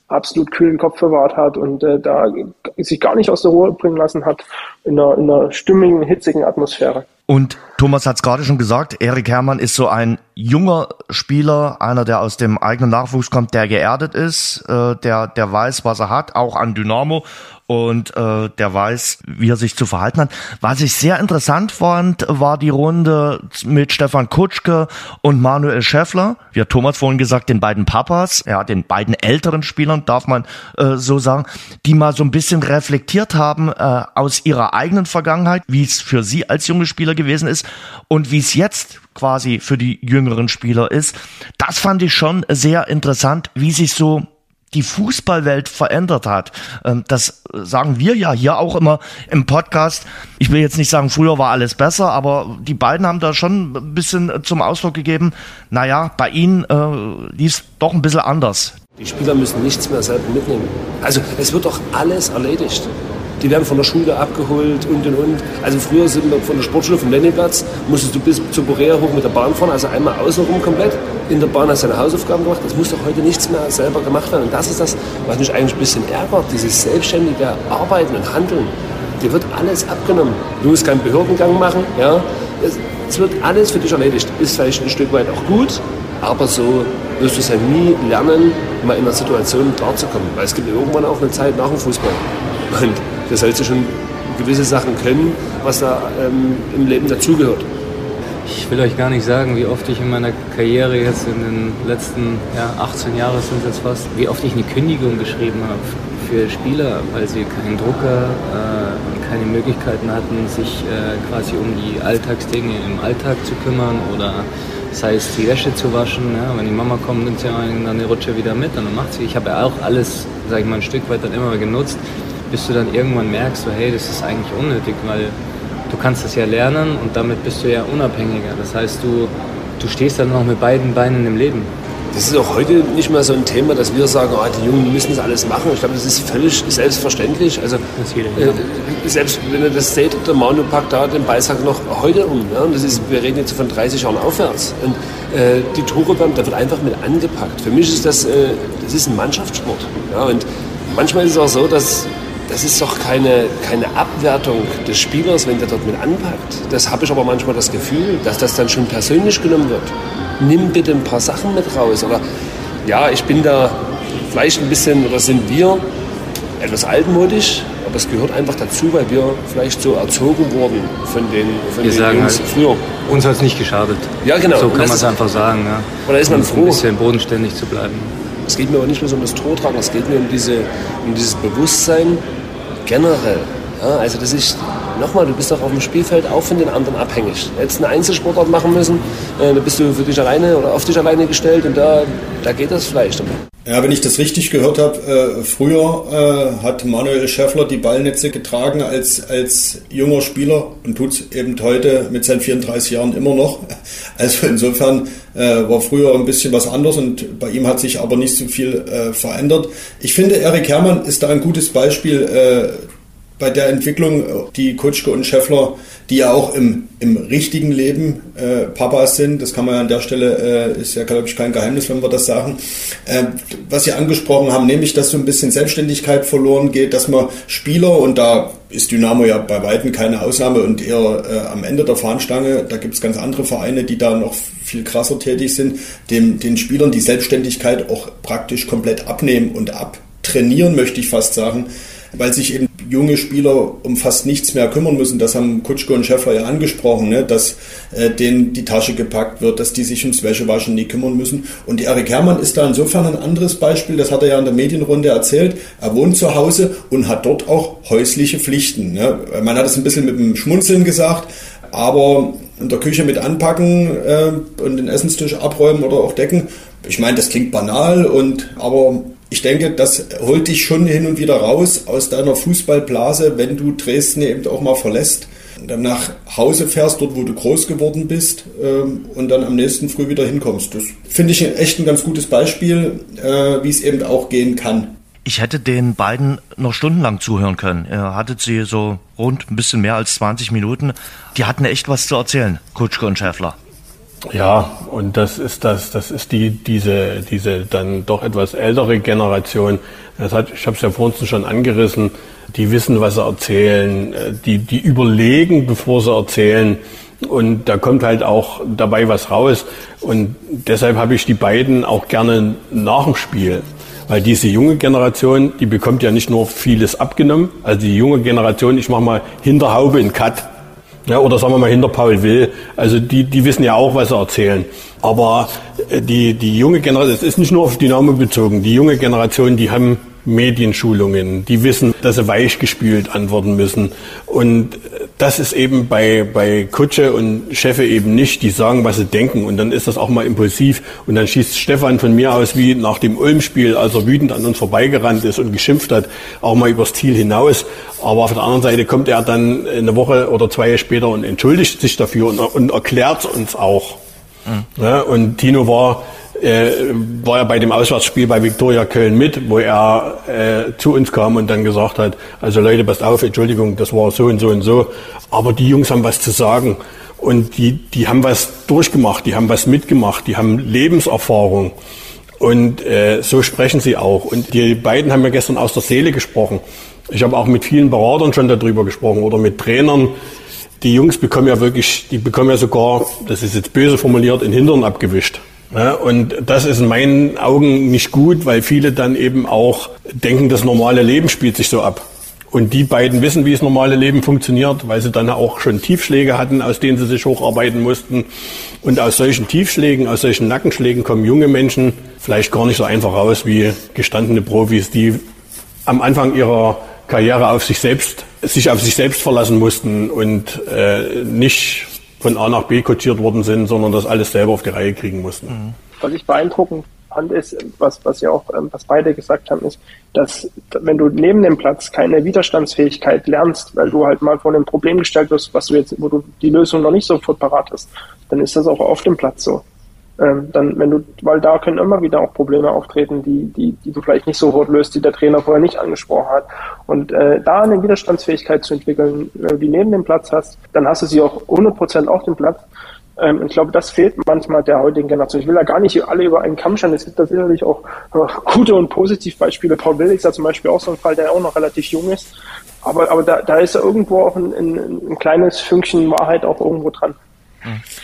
absolut kühlen Kopf bewahrt hat und äh, da sich gar nicht aus der Ruhe bringen lassen hat in einer, in einer stimmigen, hitzigen Atmosphäre. Und Thomas hat es gerade schon gesagt, Erik Herrmann ist so ein junger Spieler, einer, der aus dem eigenen Nachwuchs kommt, der geerdet ist, äh, der, der weiß, was er hat, auch an Dynamo und äh, der weiß, wie er sich zu verhalten hat. Was ich sehr interessant fand, war die Runde mit Stefan Kutschke und Manuel Schäffler. Wie hat Thomas vorhin gesagt, den beiden Papas, ja, den beiden älteren Spielern, darf man äh, so sagen, die mal so ein bisschen reflektiert haben äh, aus ihrer eigenen Vergangenheit, wie es für sie als junge Spieler gewesen ist und wie es jetzt quasi für die jüngeren Spieler ist. Das fand ich schon sehr interessant, wie sich so die Fußballwelt verändert hat. Ähm, das sagen wir ja hier auch immer im Podcast. Ich will jetzt nicht sagen, früher war alles besser, aber die beiden haben da schon ein bisschen zum Ausdruck gegeben, naja, bei ihnen äh, lief es doch ein bisschen anders. Die Spieler müssen nichts mehr selber mitnehmen. Also es wird doch alles erledigt. Die werden von der Schule abgeholt und und und. Also früher sind wir von der Sportschule vom Lenningplatz, musstest du bis zur Borea hoch mit der Bahn fahren, also einmal außenrum komplett. In der Bahn hast du deine Hausaufgaben gemacht. Das muss doch heute nichts mehr selber gemacht werden. Und das ist das, was mich eigentlich ein bisschen ärgert, dieses selbstständige Arbeiten und Handeln. Dir wird alles abgenommen. Du musst keinen Behördengang machen. Ja? Es wird alles für dich erledigt. Ist vielleicht ein Stück weit auch gut, aber so wirst du es ja nie lernen, mal in einer Situation klarzukommen. Weil es gibt irgendwann auch eine Zeit nach dem Fußball. Und da sollst du schon gewisse Sachen können, was da ähm, im Leben dazugehört. Ich will euch gar nicht sagen, wie oft ich in meiner Karriere jetzt in den letzten ja, 18 Jahren sind jetzt fast, wie oft ich eine Kündigung geschrieben habe für Spieler, weil sie keinen Drucker, äh, keine Möglichkeiten hatten, sich äh, quasi um die Alltagsdinge im Alltag zu kümmern oder sei es die Wäsche zu waschen. Ja, wenn die Mama kommt, nimmt sie dann eine Rutsche wieder mit und dann macht sie. Ich habe ja auch alles, sage ich mal, ein Stück weit dann immer genutzt bis du dann irgendwann merkst, so, hey, das ist eigentlich unnötig, weil du kannst das ja lernen und damit bist du ja unabhängiger. Das heißt, du, du stehst dann noch mit beiden Beinen im Leben. Das ist auch heute nicht mehr so ein Thema, dass wir sagen, oh, die Jungen müssen das alles machen. Ich glaube, das ist völlig selbstverständlich. Also, äh, selbst wenn ihr das seht, der Manu packt da den Beißsack noch heute um. Ja? Und das ist, wir reden jetzt von 30 Jahren aufwärts. Und äh, die Tore, da wird einfach mit angepackt. Für mich ist das, äh, das ist ein Mannschaftssport. Ja? Und manchmal ist es auch so, dass das ist doch keine, keine Abwertung des Spielers, wenn der dort mit anpackt. Das habe ich aber manchmal das Gefühl, dass das dann schon persönlich genommen wird. Nimm bitte ein paar Sachen mit raus. Oder ja, ich bin da vielleicht ein bisschen, oder sind wir etwas altmodisch, aber es gehört einfach dazu, weil wir vielleicht so erzogen wurden von den, von wir den sagen Jungs halt, früher. Uns hat es nicht geschadet. Ja, genau. So kann man es einfach sagen. Ja. Da ist man Und froh. Ein bisschen bodenständig zu bleiben. Es geht mir aber nicht nur so um das Tortragen, es geht mir um, diese, um dieses Bewusstsein generell. Ja, also das ist, nochmal, du bist doch auf dem Spielfeld auch von den anderen abhängig. Jetzt eine Einzelsportart machen müssen, äh, da bist du für dich alleine oder auf dich alleine gestellt und da, da geht das vielleicht. Ja, wenn ich das richtig gehört habe, äh, früher äh, hat Manuel Schäffler die Ballnetze getragen als, als junger Spieler und tut es eben heute mit seinen 34 Jahren immer noch. Also insofern äh, war früher ein bisschen was anderes und bei ihm hat sich aber nicht so viel äh, verändert. Ich finde, Erik Herrmann ist da ein gutes Beispiel äh, bei der Entwicklung, die Kutschke und Schäffler, die ja auch im, im richtigen Leben äh, Papas sind, das kann man ja an der Stelle, äh, ist ja glaube ich kein Geheimnis, wenn wir das sagen, äh, was Sie angesprochen haben, nämlich, dass so ein bisschen Selbstständigkeit verloren geht, dass man Spieler, und da ist Dynamo ja bei Weitem keine Ausnahme und eher äh, am Ende der Fahnenstange, da gibt es ganz andere Vereine, die da noch viel krasser tätig sind, dem, den Spielern die Selbstständigkeit auch praktisch komplett abnehmen und abtrainieren, möchte ich fast sagen, weil sich eben junge Spieler um fast nichts mehr kümmern müssen. Das haben Kutschko und Schäffler ja angesprochen, ne? dass äh, denen die Tasche gepackt wird, dass die sich ums Wäschewaschen nie kümmern müssen. Und Erik Herrmann ist da insofern ein anderes Beispiel, das hat er ja in der Medienrunde erzählt. Er wohnt zu Hause und hat dort auch häusliche Pflichten. Ne? Man hat es ein bisschen mit dem Schmunzeln gesagt, aber in der Küche mit anpacken äh, und den Essenstisch abräumen oder auch decken. Ich meine, das klingt banal und aber ich denke, das holt dich schon hin und wieder raus aus deiner Fußballblase, wenn du Dresden eben auch mal verlässt dann nach Hause fährst, dort wo du groß geworden bist ähm, und dann am nächsten Früh wieder hinkommst. Das finde ich echt ein ganz gutes Beispiel, äh, wie es eben auch gehen kann. Ich hätte den beiden noch stundenlang zuhören können. Er hatte sie so rund ein bisschen mehr als 20 Minuten. Die hatten echt was zu erzählen, Kutschke und Schäffler. Ja, und das ist das, das ist die, diese, diese dann doch etwas ältere Generation. Das hat, ich habe es ja vorhin schon angerissen. Die wissen, was sie erzählen. Die, die überlegen, bevor sie erzählen. Und da kommt halt auch dabei was raus. Und deshalb habe ich die beiden auch gerne nach dem Spiel. Weil diese junge Generation, die bekommt ja nicht nur vieles abgenommen. Also die junge Generation, ich mache mal Hinterhaube in Cut ja, oder sagen wir mal hinter Paul Will. Also die, die wissen ja auch, was sie erzählen. Aber äh, die, die junge Generation, es ist nicht nur auf Dynamo bezogen, die junge Generation, die haben Medienschulungen, die wissen, dass sie weichgespült antworten müssen. Und das ist eben bei, bei Kutsche und Chefe eben nicht. Die sagen, was sie denken und dann ist das auch mal impulsiv. Und dann schießt Stefan von mir aus wie nach dem Ulm-Spiel, als er wütend an uns vorbeigerannt ist und geschimpft hat, auch mal übers Ziel hinaus. Aber auf der anderen Seite kommt er dann eine Woche oder zwei später und entschuldigt sich dafür und, und erklärt uns auch. Mhm. Ja, und Tino war äh, war er bei dem Auswärtsspiel bei Viktoria Köln mit, wo er äh, zu uns kam und dann gesagt hat, also Leute, passt auf, Entschuldigung, das war so und so und so, aber die Jungs haben was zu sagen und die, die haben was durchgemacht, die haben was mitgemacht, die haben Lebenserfahrung und äh, so sprechen sie auch. Und die beiden haben ja gestern aus der Seele gesprochen. Ich habe auch mit vielen Beratern schon darüber gesprochen oder mit Trainern. Die Jungs bekommen ja wirklich, die bekommen ja sogar, das ist jetzt böse formuliert, in Hintern abgewischt. Ja, und das ist in meinen Augen nicht gut, weil viele dann eben auch denken, das normale Leben spielt sich so ab. Und die beiden wissen, wie das normale Leben funktioniert, weil sie dann auch schon Tiefschläge hatten, aus denen sie sich hocharbeiten mussten. Und aus solchen Tiefschlägen, aus solchen Nackenschlägen kommen junge Menschen vielleicht gar nicht so einfach raus wie gestandene Profis, die am Anfang ihrer Karriere auf sich selbst, sich auf sich selbst verlassen mussten und äh, nicht von A nach B kutschiert worden sind, sondern das alles selber auf die Reihe kriegen mussten. Mhm. Was ich beeindruckend fand, ist, was, was ja auch, ähm, was beide gesagt haben, ist, dass wenn du neben dem Platz keine Widerstandsfähigkeit lernst, weil du halt mal vor einem Problem gestellt wirst, was du jetzt, wo du die Lösung noch nicht sofort parat hast, dann ist das auch auf dem Platz so ähm, dann, wenn du, weil da können immer wieder auch Probleme auftreten, die, die, die du vielleicht nicht sofort löst, die der Trainer vorher nicht angesprochen hat. Und äh, da eine Widerstandsfähigkeit zu entwickeln, wenn du die neben dem Platz hast, dann hast du sie auch 100% auf dem Platz. Ähm, ich glaube, das fehlt manchmal der heutigen Generation. Ich will da gar nicht alle über einen Kamm schauen. Es gibt da sicherlich auch äh, gute und Positivbeispiele. Paul Will ist ja zum Beispiel auch so ein Fall, der auch noch relativ jung ist. Aber, aber da, da ist ja irgendwo auch ein, ein, ein kleines Fünkchen Wahrheit auch irgendwo dran.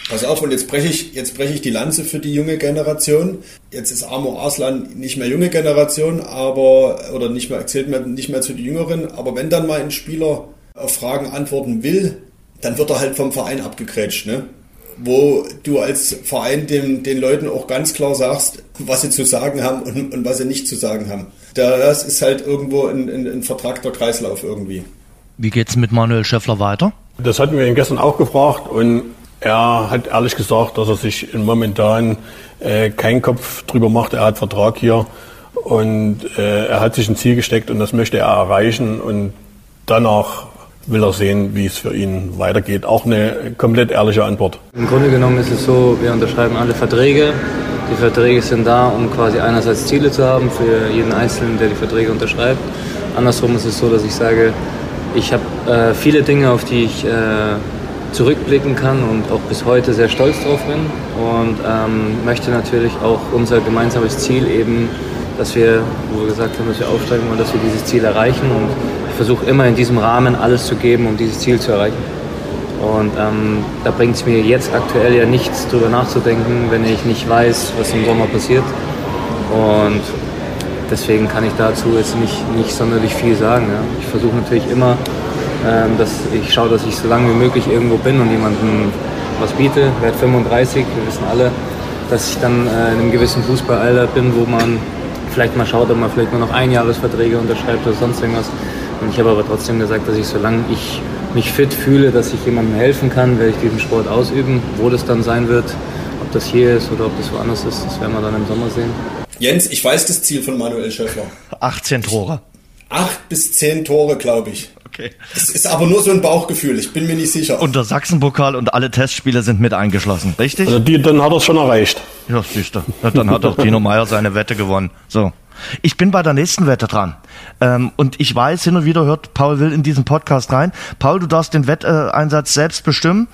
Pass auf, und jetzt breche ich, jetzt breche ich die Lanze für die junge Generation. Jetzt ist Amor Arslan nicht mehr junge Generation, aber, oder nicht mehr, zählt mehr, nicht mehr zu den Jüngeren. Aber wenn dann mal ein Spieler auf Fragen antworten will, dann wird er halt vom Verein abgegrätscht, ne? Wo du als Verein dem, den Leuten auch ganz klar sagst, was sie zu sagen haben und, und was sie nicht zu sagen haben. Das ist halt irgendwo ein, ein, ein vertragter Kreislauf irgendwie. Wie geht's mit Manuel Schäffler weiter? Das hatten wir ihn gestern auch gefragt und er hat ehrlich gesagt, dass er sich momentan äh, keinen Kopf drüber macht. Er hat Vertrag hier und äh, er hat sich ein Ziel gesteckt und das möchte er erreichen und danach will er sehen, wie es für ihn weitergeht. Auch eine komplett ehrliche Antwort. Im Grunde genommen ist es so, wir unterschreiben alle Verträge. Die Verträge sind da, um quasi einerseits Ziele zu haben für jeden Einzelnen, der die Verträge unterschreibt. Andersrum ist es so, dass ich sage, ich habe äh, viele Dinge, auf die ich äh, zurückblicken kann und auch bis heute sehr stolz drauf bin und ähm, möchte natürlich auch unser gemeinsames Ziel eben, dass wir, wo wir gesagt haben, dass wir aufsteigen wollen, dass wir dieses Ziel erreichen und ich versuche immer in diesem Rahmen alles zu geben, um dieses Ziel zu erreichen. Und ähm, da bringt es mir jetzt aktuell ja nichts drüber nachzudenken, wenn ich nicht weiß, was im Sommer passiert. Und deswegen kann ich dazu jetzt nicht, nicht sonderlich viel sagen. Ja. Ich versuche natürlich immer dass ich schaue, dass ich so lange wie möglich irgendwo bin und jemandem was biete. Ich werde 35, wir wissen alle, dass ich dann äh, in einem gewissen Fußballalter bin, wo man vielleicht mal schaut, ob man vielleicht nur noch Einjahresverträge unterschreibt oder sonst irgendwas. Und ich habe aber trotzdem gesagt, dass ich, solange ich mich fit fühle, dass ich jemandem helfen kann, werde ich diesen Sport ausüben. Wo das dann sein wird, ob das hier ist oder ob das woanders ist, das werden wir dann im Sommer sehen. Jens, ich weiß das Ziel von Manuel Schöffler. 18 Tore. Acht bis zehn Tore, glaube ich. Okay. Es ist aber nur so ein Bauchgefühl, ich bin mir nicht sicher. Und der Sachsenpokal und alle Testspiele sind mit eingeschlossen, richtig? Also die, dann hat er es schon erreicht. Ja, siehst du. Dann hat doch Tino Meyer seine Wette gewonnen. So. Ich bin bei der nächsten Wette dran. Ähm, und ich weiß, hin und wieder hört Paul Will in diesen Podcast rein. Paul, du darfst den Wetteinsatz selbst bestimmen.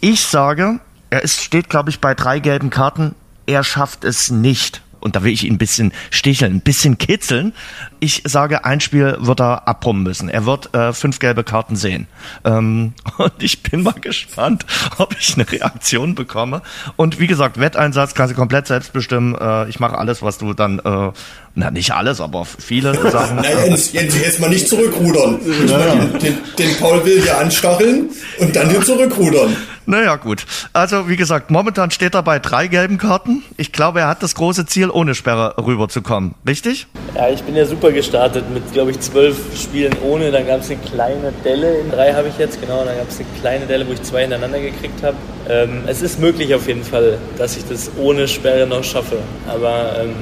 Ich sage, er ist, steht, glaube ich, bei drei gelben Karten. Er schafft es nicht und da will ich ihn ein bisschen sticheln, ein bisschen kitzeln. Ich sage, ein Spiel wird er abbrummen müssen. Er wird äh, fünf gelbe Karten sehen. Ähm, und ich bin mal gespannt, ob ich eine Reaktion bekomme. Und wie gesagt, Wetteinsatz kannst du komplett selbst bestimmen. Äh, ich mache alles, was du dann, äh, na nicht alles, aber viele Sachen. Na Jens, Jens, erstmal nicht zurückrudern. Ja. Den, den, den Paul will hier anstacheln und dann hier zurückrudern. Naja, gut. Also, wie gesagt, momentan steht er bei drei gelben Karten. Ich glaube, er hat das große Ziel, ohne Sperre rüberzukommen. Richtig? Ja, ich bin ja super gestartet mit, glaube ich, zwölf Spielen ohne. Dann gab es eine kleine Delle. In drei habe ich jetzt, genau. Dann gab es eine kleine Delle, wo ich zwei hintereinander gekriegt habe. Ähm, es ist möglich auf jeden Fall, dass ich das ohne Sperre noch schaffe. Aber ähm,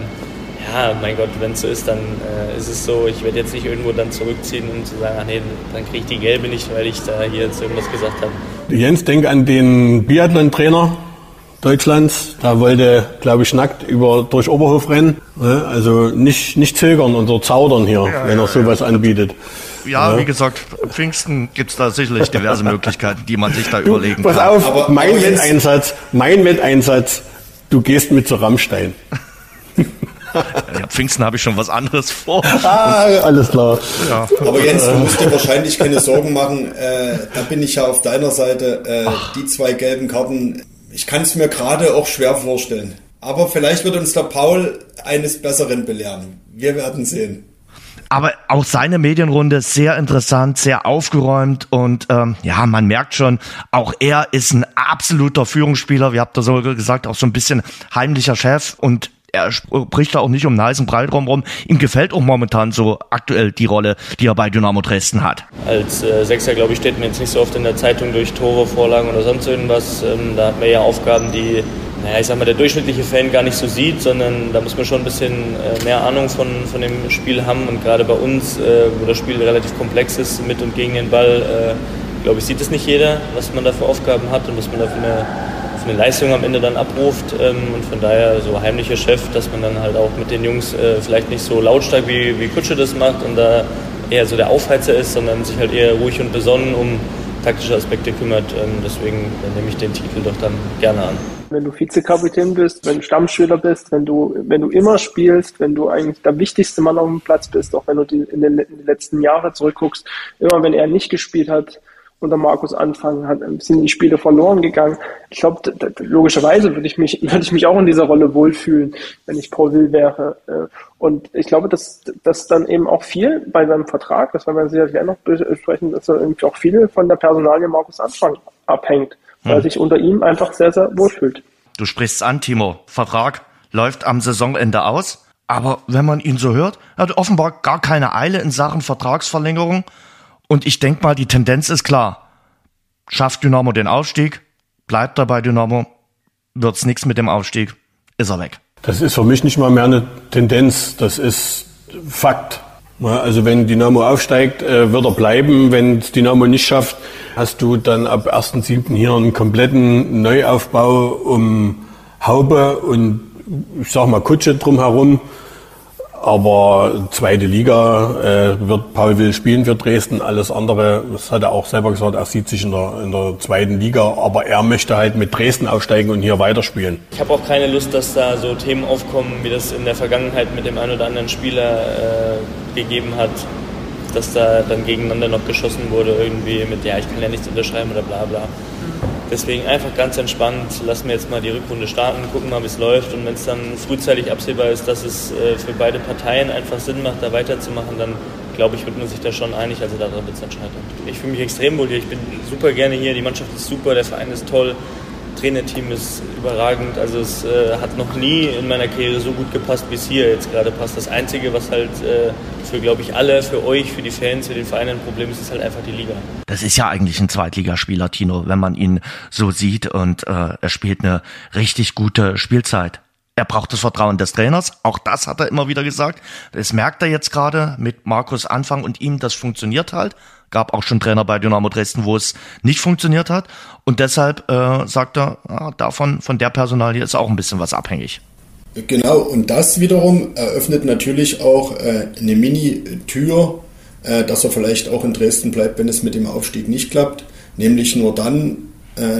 ja, mein Gott, wenn es so ist, dann äh, ist es so. Ich werde jetzt nicht irgendwo dann zurückziehen und sagen, ach nee, dann kriege ich die gelbe nicht, weil ich da hier jetzt irgendwas gesagt habe. Jens, denk an den Biathlon-Trainer Deutschlands. Da wollte, glaube ich, nackt über, durch Oberhof rennen. Ne? Also nicht, nicht zögern und zaudern hier, ja, wenn er sowas anbietet. Ja, ja, wie gesagt, Pfingsten gibt es da sicherlich diverse Möglichkeiten, die man sich da du, überlegen pass kann. Pass auf, aber, mein Wetteinsatz, mein Wetteinsatz, du gehst mit zu Rammstein. Ja, Pfingsten habe ich schon was anderes vor. Ah, alles klar. Ja. Aber Jens, du musst dir wahrscheinlich keine Sorgen machen. Äh, da bin ich ja auf deiner Seite. Äh, die zwei gelben Karten, ich kann es mir gerade auch schwer vorstellen. Aber vielleicht wird uns der Paul eines Besseren belehren. Wir werden sehen. Aber auch seine Medienrunde sehr interessant, sehr aufgeräumt und ähm, ja, man merkt schon, auch er ist ein absoluter Führungsspieler. Wie habt ihr so gesagt, auch so ein bisschen heimlicher Chef und er spricht da auch nicht um einen heißen Brei rum. Ihm gefällt auch momentan so aktuell die Rolle, die er bei Dynamo Dresden hat. Als äh, Sechser, glaube ich, steht man jetzt nicht so oft in der Zeitung durch Tore, Vorlagen oder sonst irgendwas. Ähm, da hat man ja Aufgaben, die, naja, ich sag mal, der durchschnittliche Fan gar nicht so sieht, sondern da muss man schon ein bisschen äh, mehr Ahnung von, von dem Spiel haben. Und gerade bei uns, äh, wo das Spiel relativ komplex ist, mit und gegen den Ball, äh, glaube ich, sieht es nicht jeder, was man da für Aufgaben hat und was man da für eine eine Leistung am Ende dann abruft ähm, und von daher so heimlicher Chef, dass man dann halt auch mit den Jungs äh, vielleicht nicht so lautstark wie, wie Kutsche das macht und da eher so der Aufheizer ist, sondern sich halt eher ruhig und besonnen um taktische Aspekte kümmert. Ähm, deswegen nehme ich den Titel doch dann gerne an. Wenn du Vizekapitän bist, wenn du Stammspieler bist, wenn du, wenn du immer spielst, wenn du eigentlich der wichtigste Mann auf dem Platz bist, auch wenn du die, in, den, in den letzten Jahren zurückguckst, immer wenn er nicht gespielt hat, unter Markus Anfang hat, sind die Spiele verloren gegangen. Ich glaube, logischerweise würde ich mich, würde ich mich auch in dieser Rolle wohlfühlen, wenn ich Paul Will wäre. Äh, und ich glaube, dass, dass dann eben auch viel bei seinem Vertrag, das werden wir sicherlich auch noch besprechen, dass er irgendwie auch viel von der Personalie Markus Anfang abhängt, weil hm. sich unter ihm einfach sehr, sehr wohlfühlt. Du sprichst an, Timo. Vertrag läuft am Saisonende aus. Aber wenn man ihn so hört, er hat offenbar gar keine Eile in Sachen Vertragsverlängerung. Und ich denke mal, die Tendenz ist klar. Schafft Dynamo den Aufstieg, bleibt er bei Dynamo, wird's nichts mit dem Aufstieg, ist er weg. Das ist für mich nicht mal mehr eine Tendenz, das ist Fakt. Also wenn Dynamo aufsteigt, äh, wird er bleiben. Wenn es Dynamo nicht schafft, hast du dann ab 1.7. hier einen kompletten Neuaufbau um Haube und ich sag mal Kutsche drumherum. Aber zweite Liga äh, wird Paul Will spielen für Dresden. Alles andere, das hat er auch selber gesagt, er sieht sich in der, in der zweiten Liga. Aber er möchte halt mit Dresden aufsteigen und hier weiterspielen. Ich habe auch keine Lust, dass da so Themen aufkommen, wie das in der Vergangenheit mit dem einen oder anderen Spieler äh, gegeben hat. Dass da dann gegeneinander noch geschossen wurde, irgendwie mit, ja, ich kann ja nichts unterschreiben oder bla bla. Deswegen einfach ganz entspannt, lassen wir jetzt mal die Rückrunde starten, gucken mal, wie es läuft. Und wenn es dann frühzeitig absehbar ist, dass es äh, für beide Parteien einfach Sinn macht, da weiterzumachen, dann glaube ich, wird man sich da schon einig. Also daran wird es entscheiden. Ich fühle mich extrem wohl hier. Ich bin super gerne hier. Die Mannschaft ist super, der Verein ist toll. Trainerteam ist überragend. Also es äh, hat noch nie in meiner Karriere so gut gepasst, wie es hier jetzt gerade passt. Das Einzige, was halt äh, für, glaube ich, alle, für euch, für die Fans, für den Verein ein Problem ist, ist halt einfach die Liga. Das ist ja eigentlich ein Zweitligaspieler, Tino, wenn man ihn so sieht und äh, er spielt eine richtig gute Spielzeit er braucht das Vertrauen des Trainers. Auch das hat er immer wieder gesagt. Das merkt er jetzt gerade mit Markus Anfang und ihm, das funktioniert halt. Gab auch schon Trainer bei Dynamo Dresden, wo es nicht funktioniert hat. Und deshalb äh, sagt er, ja, davon, von der Personalie ist auch ein bisschen was abhängig. Genau, und das wiederum eröffnet natürlich auch äh, eine Mini-Tür, äh, dass er vielleicht auch in Dresden bleibt, wenn es mit dem Aufstieg nicht klappt. Nämlich nur dann,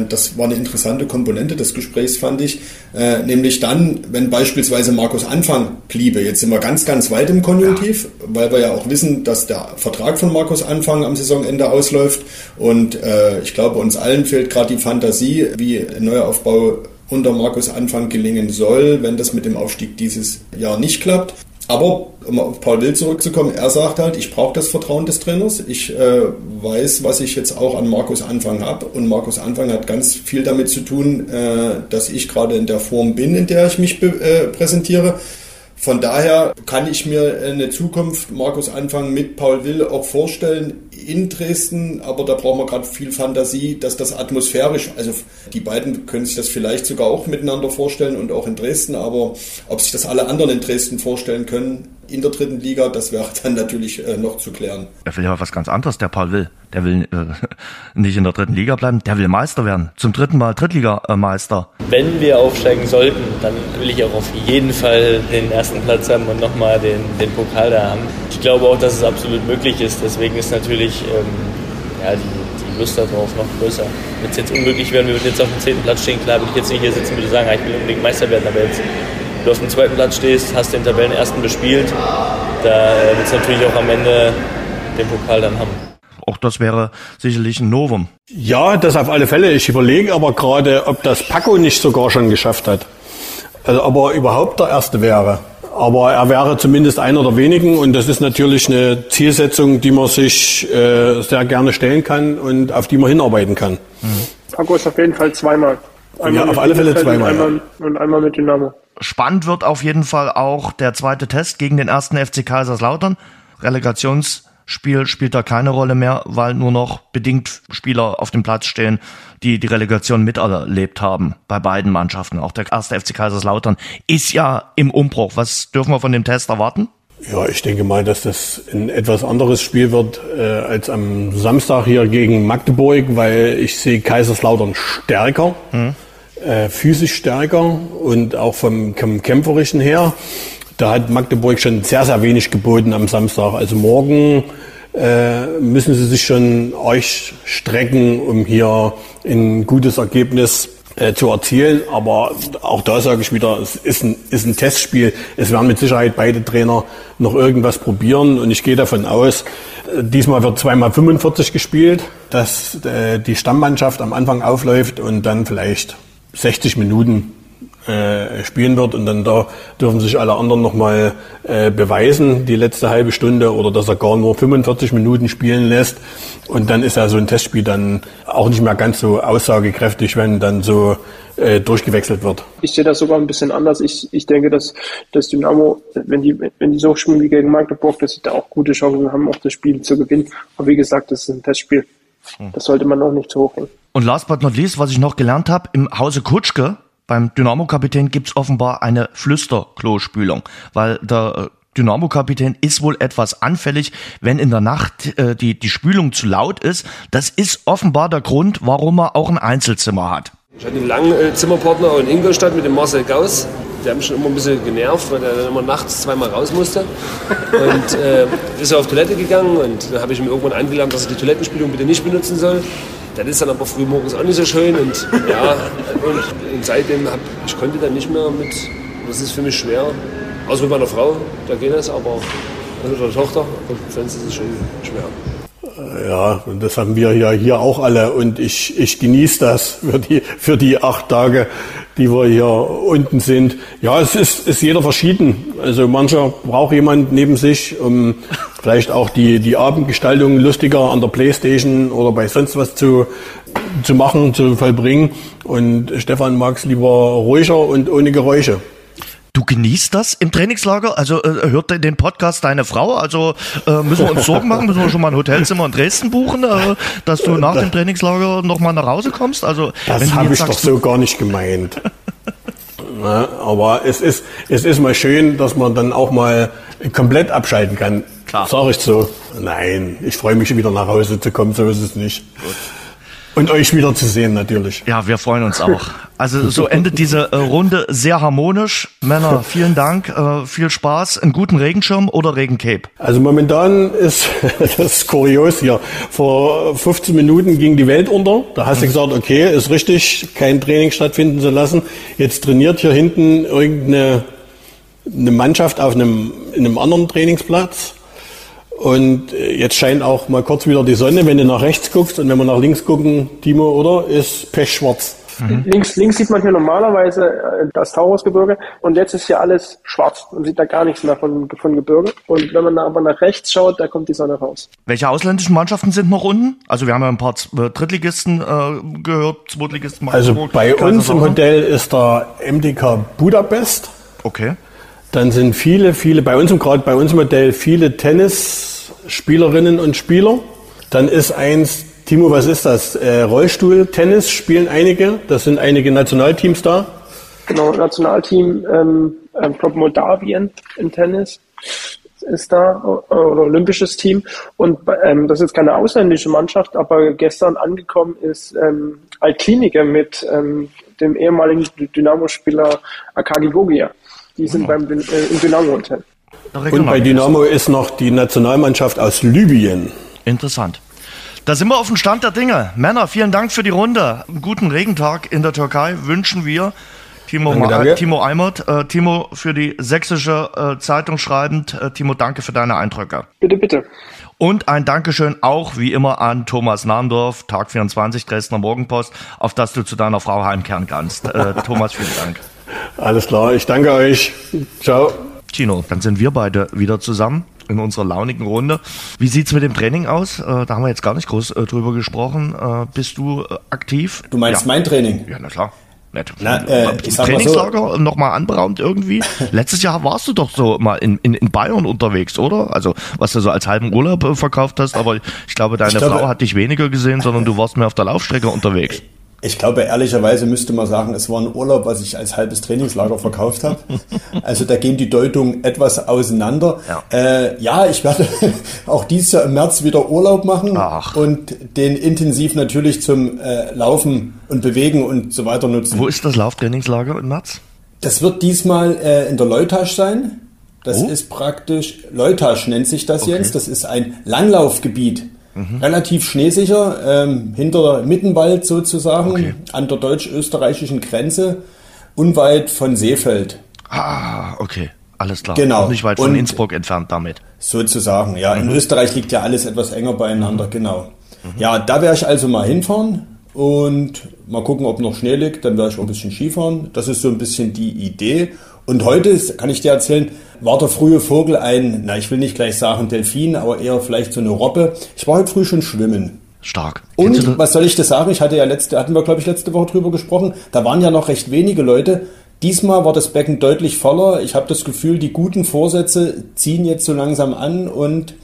das war eine interessante Komponente des Gesprächs, fand ich. Äh, nämlich dann, wenn beispielsweise Markus Anfang bliebe. Jetzt sind wir ganz, ganz weit im Konjunktiv, weil wir ja auch wissen, dass der Vertrag von Markus Anfang am Saisonende ausläuft. Und äh, ich glaube, uns allen fehlt gerade die Fantasie, wie ein Neuaufbau unter Markus Anfang gelingen soll, wenn das mit dem Aufstieg dieses Jahr nicht klappt. Aber um auf Paul Wild zurückzukommen, er sagt halt, ich brauche das Vertrauen des Trainers. Ich äh, weiß, was ich jetzt auch an Markus Anfang habe. Und Markus Anfang hat ganz viel damit zu tun, äh, dass ich gerade in der Form bin, in der ich mich äh, präsentiere. Von daher kann ich mir eine Zukunft Markus Anfang mit Paul Will auch vorstellen in Dresden, aber da brauchen wir gerade viel Fantasie, dass das atmosphärisch, also die beiden können sich das vielleicht sogar auch miteinander vorstellen und auch in Dresden, aber ob sich das alle anderen in Dresden vorstellen können, in der dritten Liga, das wäre dann natürlich äh, noch zu klären. Er will ja was ganz anderes, der Paul Will. Der will äh, nicht in der dritten Liga bleiben, der will Meister werden. Zum dritten Mal Drittligameister. Wenn wir aufsteigen sollten, dann will ich auch auf jeden Fall den ersten Platz haben und nochmal den, den Pokal da haben. Ich glaube auch, dass es absolut möglich ist. Deswegen ist natürlich ähm, ja, die, die Lust darauf noch größer. Wenn es jetzt unglücklich wäre, wir würden jetzt auf dem zehnten Platz stehen, klar würde ich jetzt nicht hier sitzen und würde sagen, ich will unbedingt Meister werden, aber jetzt du auf dem zweiten Platz stehst, hast den Tabellenersten bespielt, da willst du natürlich auch am Ende den Pokal dann haben. Auch das wäre sicherlich ein Novum. Ja, das auf alle Fälle. Ich überlege aber gerade, ob das Paco nicht sogar schon geschafft hat. Also ob er überhaupt der Erste wäre. Aber er wäre zumindest einer der wenigen und das ist natürlich eine Zielsetzung, die man sich äh, sehr gerne stellen kann und auf die man hinarbeiten kann. Mhm. Paco ist auf jeden Fall zweimal. Einmal ja, auf alle Fälle zweimal. Und einmal, und einmal mit Dynamo. Spannend wird auf jeden Fall auch der zweite Test gegen den ersten FC Kaiserslautern. Relegationsspiel spielt da keine Rolle mehr, weil nur noch bedingt Spieler auf dem Platz stehen, die die Relegation miterlebt haben bei beiden Mannschaften. Auch der erste FC Kaiserslautern ist ja im Umbruch. Was dürfen wir von dem Test erwarten? Ja, ich denke mal, dass das ein etwas anderes Spiel wird äh, als am Samstag hier gegen Magdeburg, weil ich sehe Kaiserslautern stärker. Mhm äh, physisch stärker und auch vom, vom Kämpferischen her. Da hat Magdeburg schon sehr, sehr wenig geboten am Samstag. Also morgen äh, müssen sie sich schon euch strecken, um hier ein gutes Ergebnis äh, zu erzielen. Aber auch da sage ich wieder, es ist ein, ist ein Testspiel. Es werden mit Sicherheit beide Trainer noch irgendwas probieren. Und ich gehe davon aus, äh, diesmal wird zweimal 45 gespielt, dass die Stammmannschaft am Anfang aufläuft und dann vielleicht 60 Minuten äh, spielen wird und dann da dürfen sich alle anderen nochmal äh, beweisen, die letzte halbe Stunde oder dass er gar nur 45 Minuten spielen lässt und dann ist ja so ein Testspiel dann auch nicht mehr ganz so aussagekräftig, wenn dann so äh, durchgewechselt wird. Ich sehe das sogar ein bisschen anders. Ich, ich denke, dass, dass Dynamo, wenn die, wenn die so spielen wie gegen Magdeburg, dass sie da auch gute Chancen haben, auch das Spiel zu gewinnen. Aber wie gesagt, das ist ein Testspiel. Hm. Das sollte man auch nicht zu hoch hängen. Und last but not least, was ich noch gelernt habe, im Hause Kutschke, beim Dynamo-Kapitän gibt's offenbar eine Flüsterklospülung, weil der äh, Dynamo-Kapitän ist wohl etwas anfällig, wenn in der Nacht äh, die, die Spülung zu laut ist. Das ist offenbar der Grund, warum er auch ein Einzelzimmer hat. Ich hatte einen langen äh, Zimmerpartner in Ingolstadt mit dem Marcel Gauss. Der hat mich schon immer ein bisschen genervt, weil er dann immer nachts zweimal raus musste. Und äh, ist er auf Toilette gegangen und da habe ich ihm irgendwann angelernt, dass er die Toilettenspülung bitte nicht benutzen soll. Das ist dann aber früh morgens auch nicht so schön und ja, und, und seitdem hab, ich konnte dann nicht mehr mit, das ist für mich schwer, außer mit meiner Frau, da geht es, aber mit der Tochter, sonst ist es schon schwer. Ja, und das haben wir ja hier auch alle und ich, ich genieße das für die, für die acht Tage, die wir hier unten sind. Ja, es ist, ist jeder verschieden. Also mancher braucht jemand neben sich, um vielleicht auch die, die Abendgestaltung lustiger an der Playstation oder bei sonst was zu, zu machen, zu vollbringen. Und Stefan mag es lieber ruhiger und ohne Geräusche. Du genießt das im Trainingslager? Also äh, hört den Podcast deine Frau? Also äh, müssen wir uns Sorgen machen? Müssen wir schon mal ein Hotelzimmer in Dresden buchen, äh, dass du nach dem Trainingslager nochmal nach Hause kommst? Also das habe ich sagst, doch so gar nicht gemeint. Ja, aber es ist, es ist mal schön, dass man dann auch mal komplett abschalten kann. Klar. Sag ich so. Nein, ich freue mich wieder nach Hause zu kommen, so ist es nicht. Und euch wieder zu sehen natürlich. Ja, wir freuen uns auch. Also so endet diese äh, Runde sehr harmonisch. Männer, vielen Dank, äh, viel Spaß, einen guten Regenschirm oder Regencape. Also momentan ist das ist kurios hier. Vor 15 Minuten ging die Welt unter. Da hast du gesagt, okay, ist richtig, kein Training stattfinden zu lassen. Jetzt trainiert hier hinten irgendeine eine Mannschaft auf einem, in einem anderen Trainingsplatz. Und äh, jetzt scheint auch mal kurz wieder die Sonne, wenn du nach rechts guckst und wenn wir nach links gucken, Timo, oder? Ist pechschwarz. Links, links sieht man hier normalerweise äh, das Taurusgebirge und jetzt ist hier alles schwarz. Man sieht da gar nichts mehr von, von Gebirge. Und wenn man aber nach rechts schaut, da kommt die Sonne raus. Welche ausländischen Mannschaften sind noch unten? Also wir haben ja ein paar äh, Drittligisten äh, gehört, Zweitligisten. Also bei uns im. Hotel ist der MDK Budapest. Okay. Dann sind viele, viele, bei uns gerade bei uns im Hotel viele Tennisspielerinnen und Spieler. Dann ist eins, Timo, was ist das? Äh, Rollstuhl-Tennis spielen einige. Das sind einige Nationalteams da. Genau, Nationalteam, ähm, ähm, ich glaube Moldawien im Tennis ist da, oder olympisches Team. Und ähm, das ist keine ausländische Mannschaft, aber gestern angekommen ist ähm, Altklinike mit ähm, dem ehemaligen Dynamo-Spieler Akagi Gogia. Die sind beim äh, im Dynamo-Hotel. Und bei Dynamo ist noch die Nationalmannschaft aus Libyen. Interessant. Da sind wir auf dem Stand der Dinge. Männer, vielen Dank für die Runde. Einen guten Regentag in der Türkei wünschen wir. Timo, Danke, danke. Timo Eimert, äh, Timo für die sächsische äh, Zeitung schreibend. Äh, Timo, danke für deine Eindrücke. Bitte, bitte. Und ein Dankeschön auch wie immer an Thomas Nahndorf, Tag 24, Dresdner Morgenpost, auf dass du zu deiner Frau heimkehren kannst. Äh, Thomas, vielen Dank. Alles klar, ich danke euch. Ciao. Tino, dann sind wir beide wieder zusammen in unserer launigen Runde. Wie sieht's mit dem Training aus? Äh, da haben wir jetzt gar nicht groß äh, drüber gesprochen. Äh, bist du aktiv? Du meinst ja. mein Training? Ja, na klar. Nett. Na, äh, ich mal so. Trainingslager nochmal anberaumt irgendwie. Letztes Jahr warst du doch so mal in, in, in Bayern unterwegs, oder? Also, was du so als halben Urlaub verkauft hast, aber ich glaube, deine Ich glaube- Frau hat dich weniger gesehen, sondern du warst mehr auf der Laufstrecke unterwegs. Ich glaube, ehrlicherweise müsste man sagen, es war ein Urlaub, was ich als halbes Trainingslager verkauft habe. Also da gehen die Deutungen etwas auseinander. Ja, äh, ja ich werde auch dieses Jahr im März wieder Urlaub machen und den intensiv natürlich zum äh, Laufen und Bewegen und so weiter nutzen. Wo ist das Lauftrainingslager im März? Das wird diesmal äh, in der Leutasch sein. Das Oh. ist praktisch, Leutasch nennt sich das Jens, das ist ein Langlaufgebiet. Mhm. Relativ schneesicher, ähm, hinter Mittenwald sozusagen, an der deutsch-österreichischen Grenze, unweit von Seefeld. Ah, okay. Alles klar. Genau. Und nicht weit von Und- Innsbruck entfernt damit. Sozusagen, ja. In Mhm. Österreich liegt ja alles etwas enger beieinander, genau. Ja, da werde ich also mal hinfahren und mal gucken, ob noch Schnee liegt. Dann werde ich auch ein bisschen Skifahren. Das ist so ein bisschen die Idee. Und heute, ist- kann ich dir erzählen, war der frühe Vogel ein, na, ich will nicht gleich sagen Delfin, aber eher vielleicht so eine Robbe. Ich war heute früh schon schwimmen. Stark. Und was soll ich das sagen? Ich hatte ja letzte, hatten wir glaube ich letzte Woche drüber gesprochen. Da waren ja noch recht wenige Leute. Diesmal war das Becken deutlich voller. Ich habe das Gefühl, die guten Vorsätze ziehen jetzt so langsam an und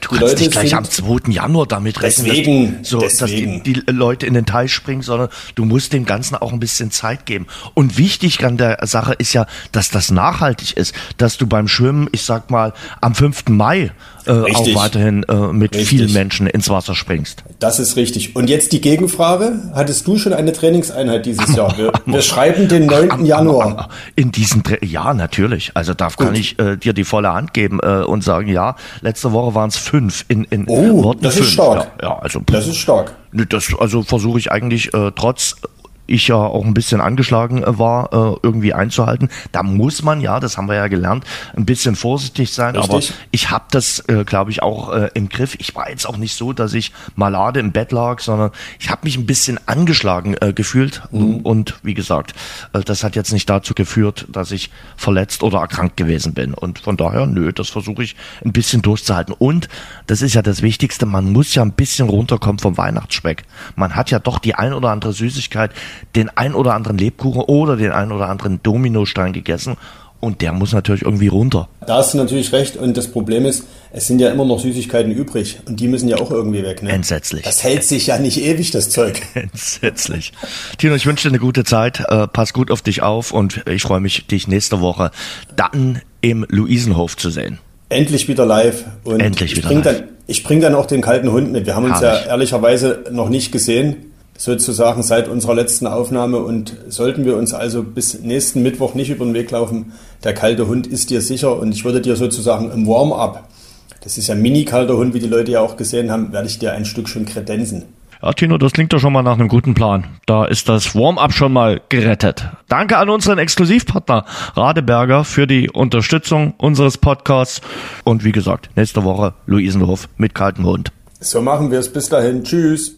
Du kannst nicht gleich am 2. Januar damit rechnen, Deswegen, dass, so, deswegen. dass die, die Leute in den Teich springen, sondern du musst dem Ganzen auch ein bisschen Zeit geben. Und wichtig an der Sache ist ja, dass das nachhaltig ist, dass du beim Schwimmen, ich sag mal, am 5. Mai äh, auch weiterhin äh, mit Richtig. vielen Menschen ins Wasser springst. Das ist richtig. Und jetzt die Gegenfrage. Hattest du schon eine Trainingseinheit dieses Jahr? Wir, wir schreiben den 9. Januar. In diesen, Tra- ja, natürlich. Also da kann ich äh, dir die volle Hand geben äh, und sagen, ja, letzte Woche waren es fünf in, in Oh, Worten das ist fünf. stark. Ja, ja, also Das ist stark. Das, also versuche ich eigentlich äh, trotz ich ja auch ein bisschen angeschlagen äh, war, äh, irgendwie einzuhalten. Da muss man ja, das haben wir ja gelernt, ein bisschen vorsichtig sein. Richtig. Aber ich habe das, äh, glaube ich, auch im Griff. Ich war jetzt auch nicht so, dass ich malade im Bett lag, sondern ich habe mich ein bisschen angeschlagen gefühlt. Mhm. Und wie gesagt, das hat jetzt nicht dazu geführt, dass ich verletzt oder erkrankt gewesen bin. Und von daher, nö, das versuche ich ein bisschen durchzuhalten. Und das ist ja das Wichtigste, man muss ja ein bisschen runterkommen vom Weihnachtsspeck. Man hat ja doch die ein oder andere Süßigkeit, den ein oder anderen Lebkuchen oder den ein oder anderen Dominostein gegessen. und der muss natürlich irgendwie runter. Da hast du natürlich recht und das Problem ist, es sind ja immer noch Süßigkeiten übrig und die müssen ja auch irgendwie weg. Ne? Entsetzlich. Das hält sich ja nicht ewig, das Zeug. Entsetzlich. Tino, ich wünsche dir eine gute Zeit, äh, pass gut auf dich auf und ich freue mich, dich nächste Woche dann im Luisenhof zu sehen. Endlich wieder live. Und Endlich ich wieder bring live. Dann, ich bringe dann auch den kalten Hund mit. Wir haben uns Herrlich. ja ehrlicherweise noch nicht gesehen, sozusagen seit unserer letzten Aufnahme. Und sollten wir uns also bis nächsten Mittwoch nicht über den Weg laufen, der kalte Hund ist dir sicher. Und ich würde dir sozusagen im Warm-up, das ist ja mini-kalter Hund, wie die Leute ja auch gesehen haben, werde ich dir ein Stück schon kredenzen. Ja, Tino, das klingt doch schon mal nach einem guten Plan. Da ist das Warm-up schon mal gerettet. Danke an unseren Exklusivpartner Radeberger für die Unterstützung unseres Podcasts. Und wie gesagt, nächste Woche Luisenhof mit kaltem Hund. So machen wir es. Bis dahin. Tschüss.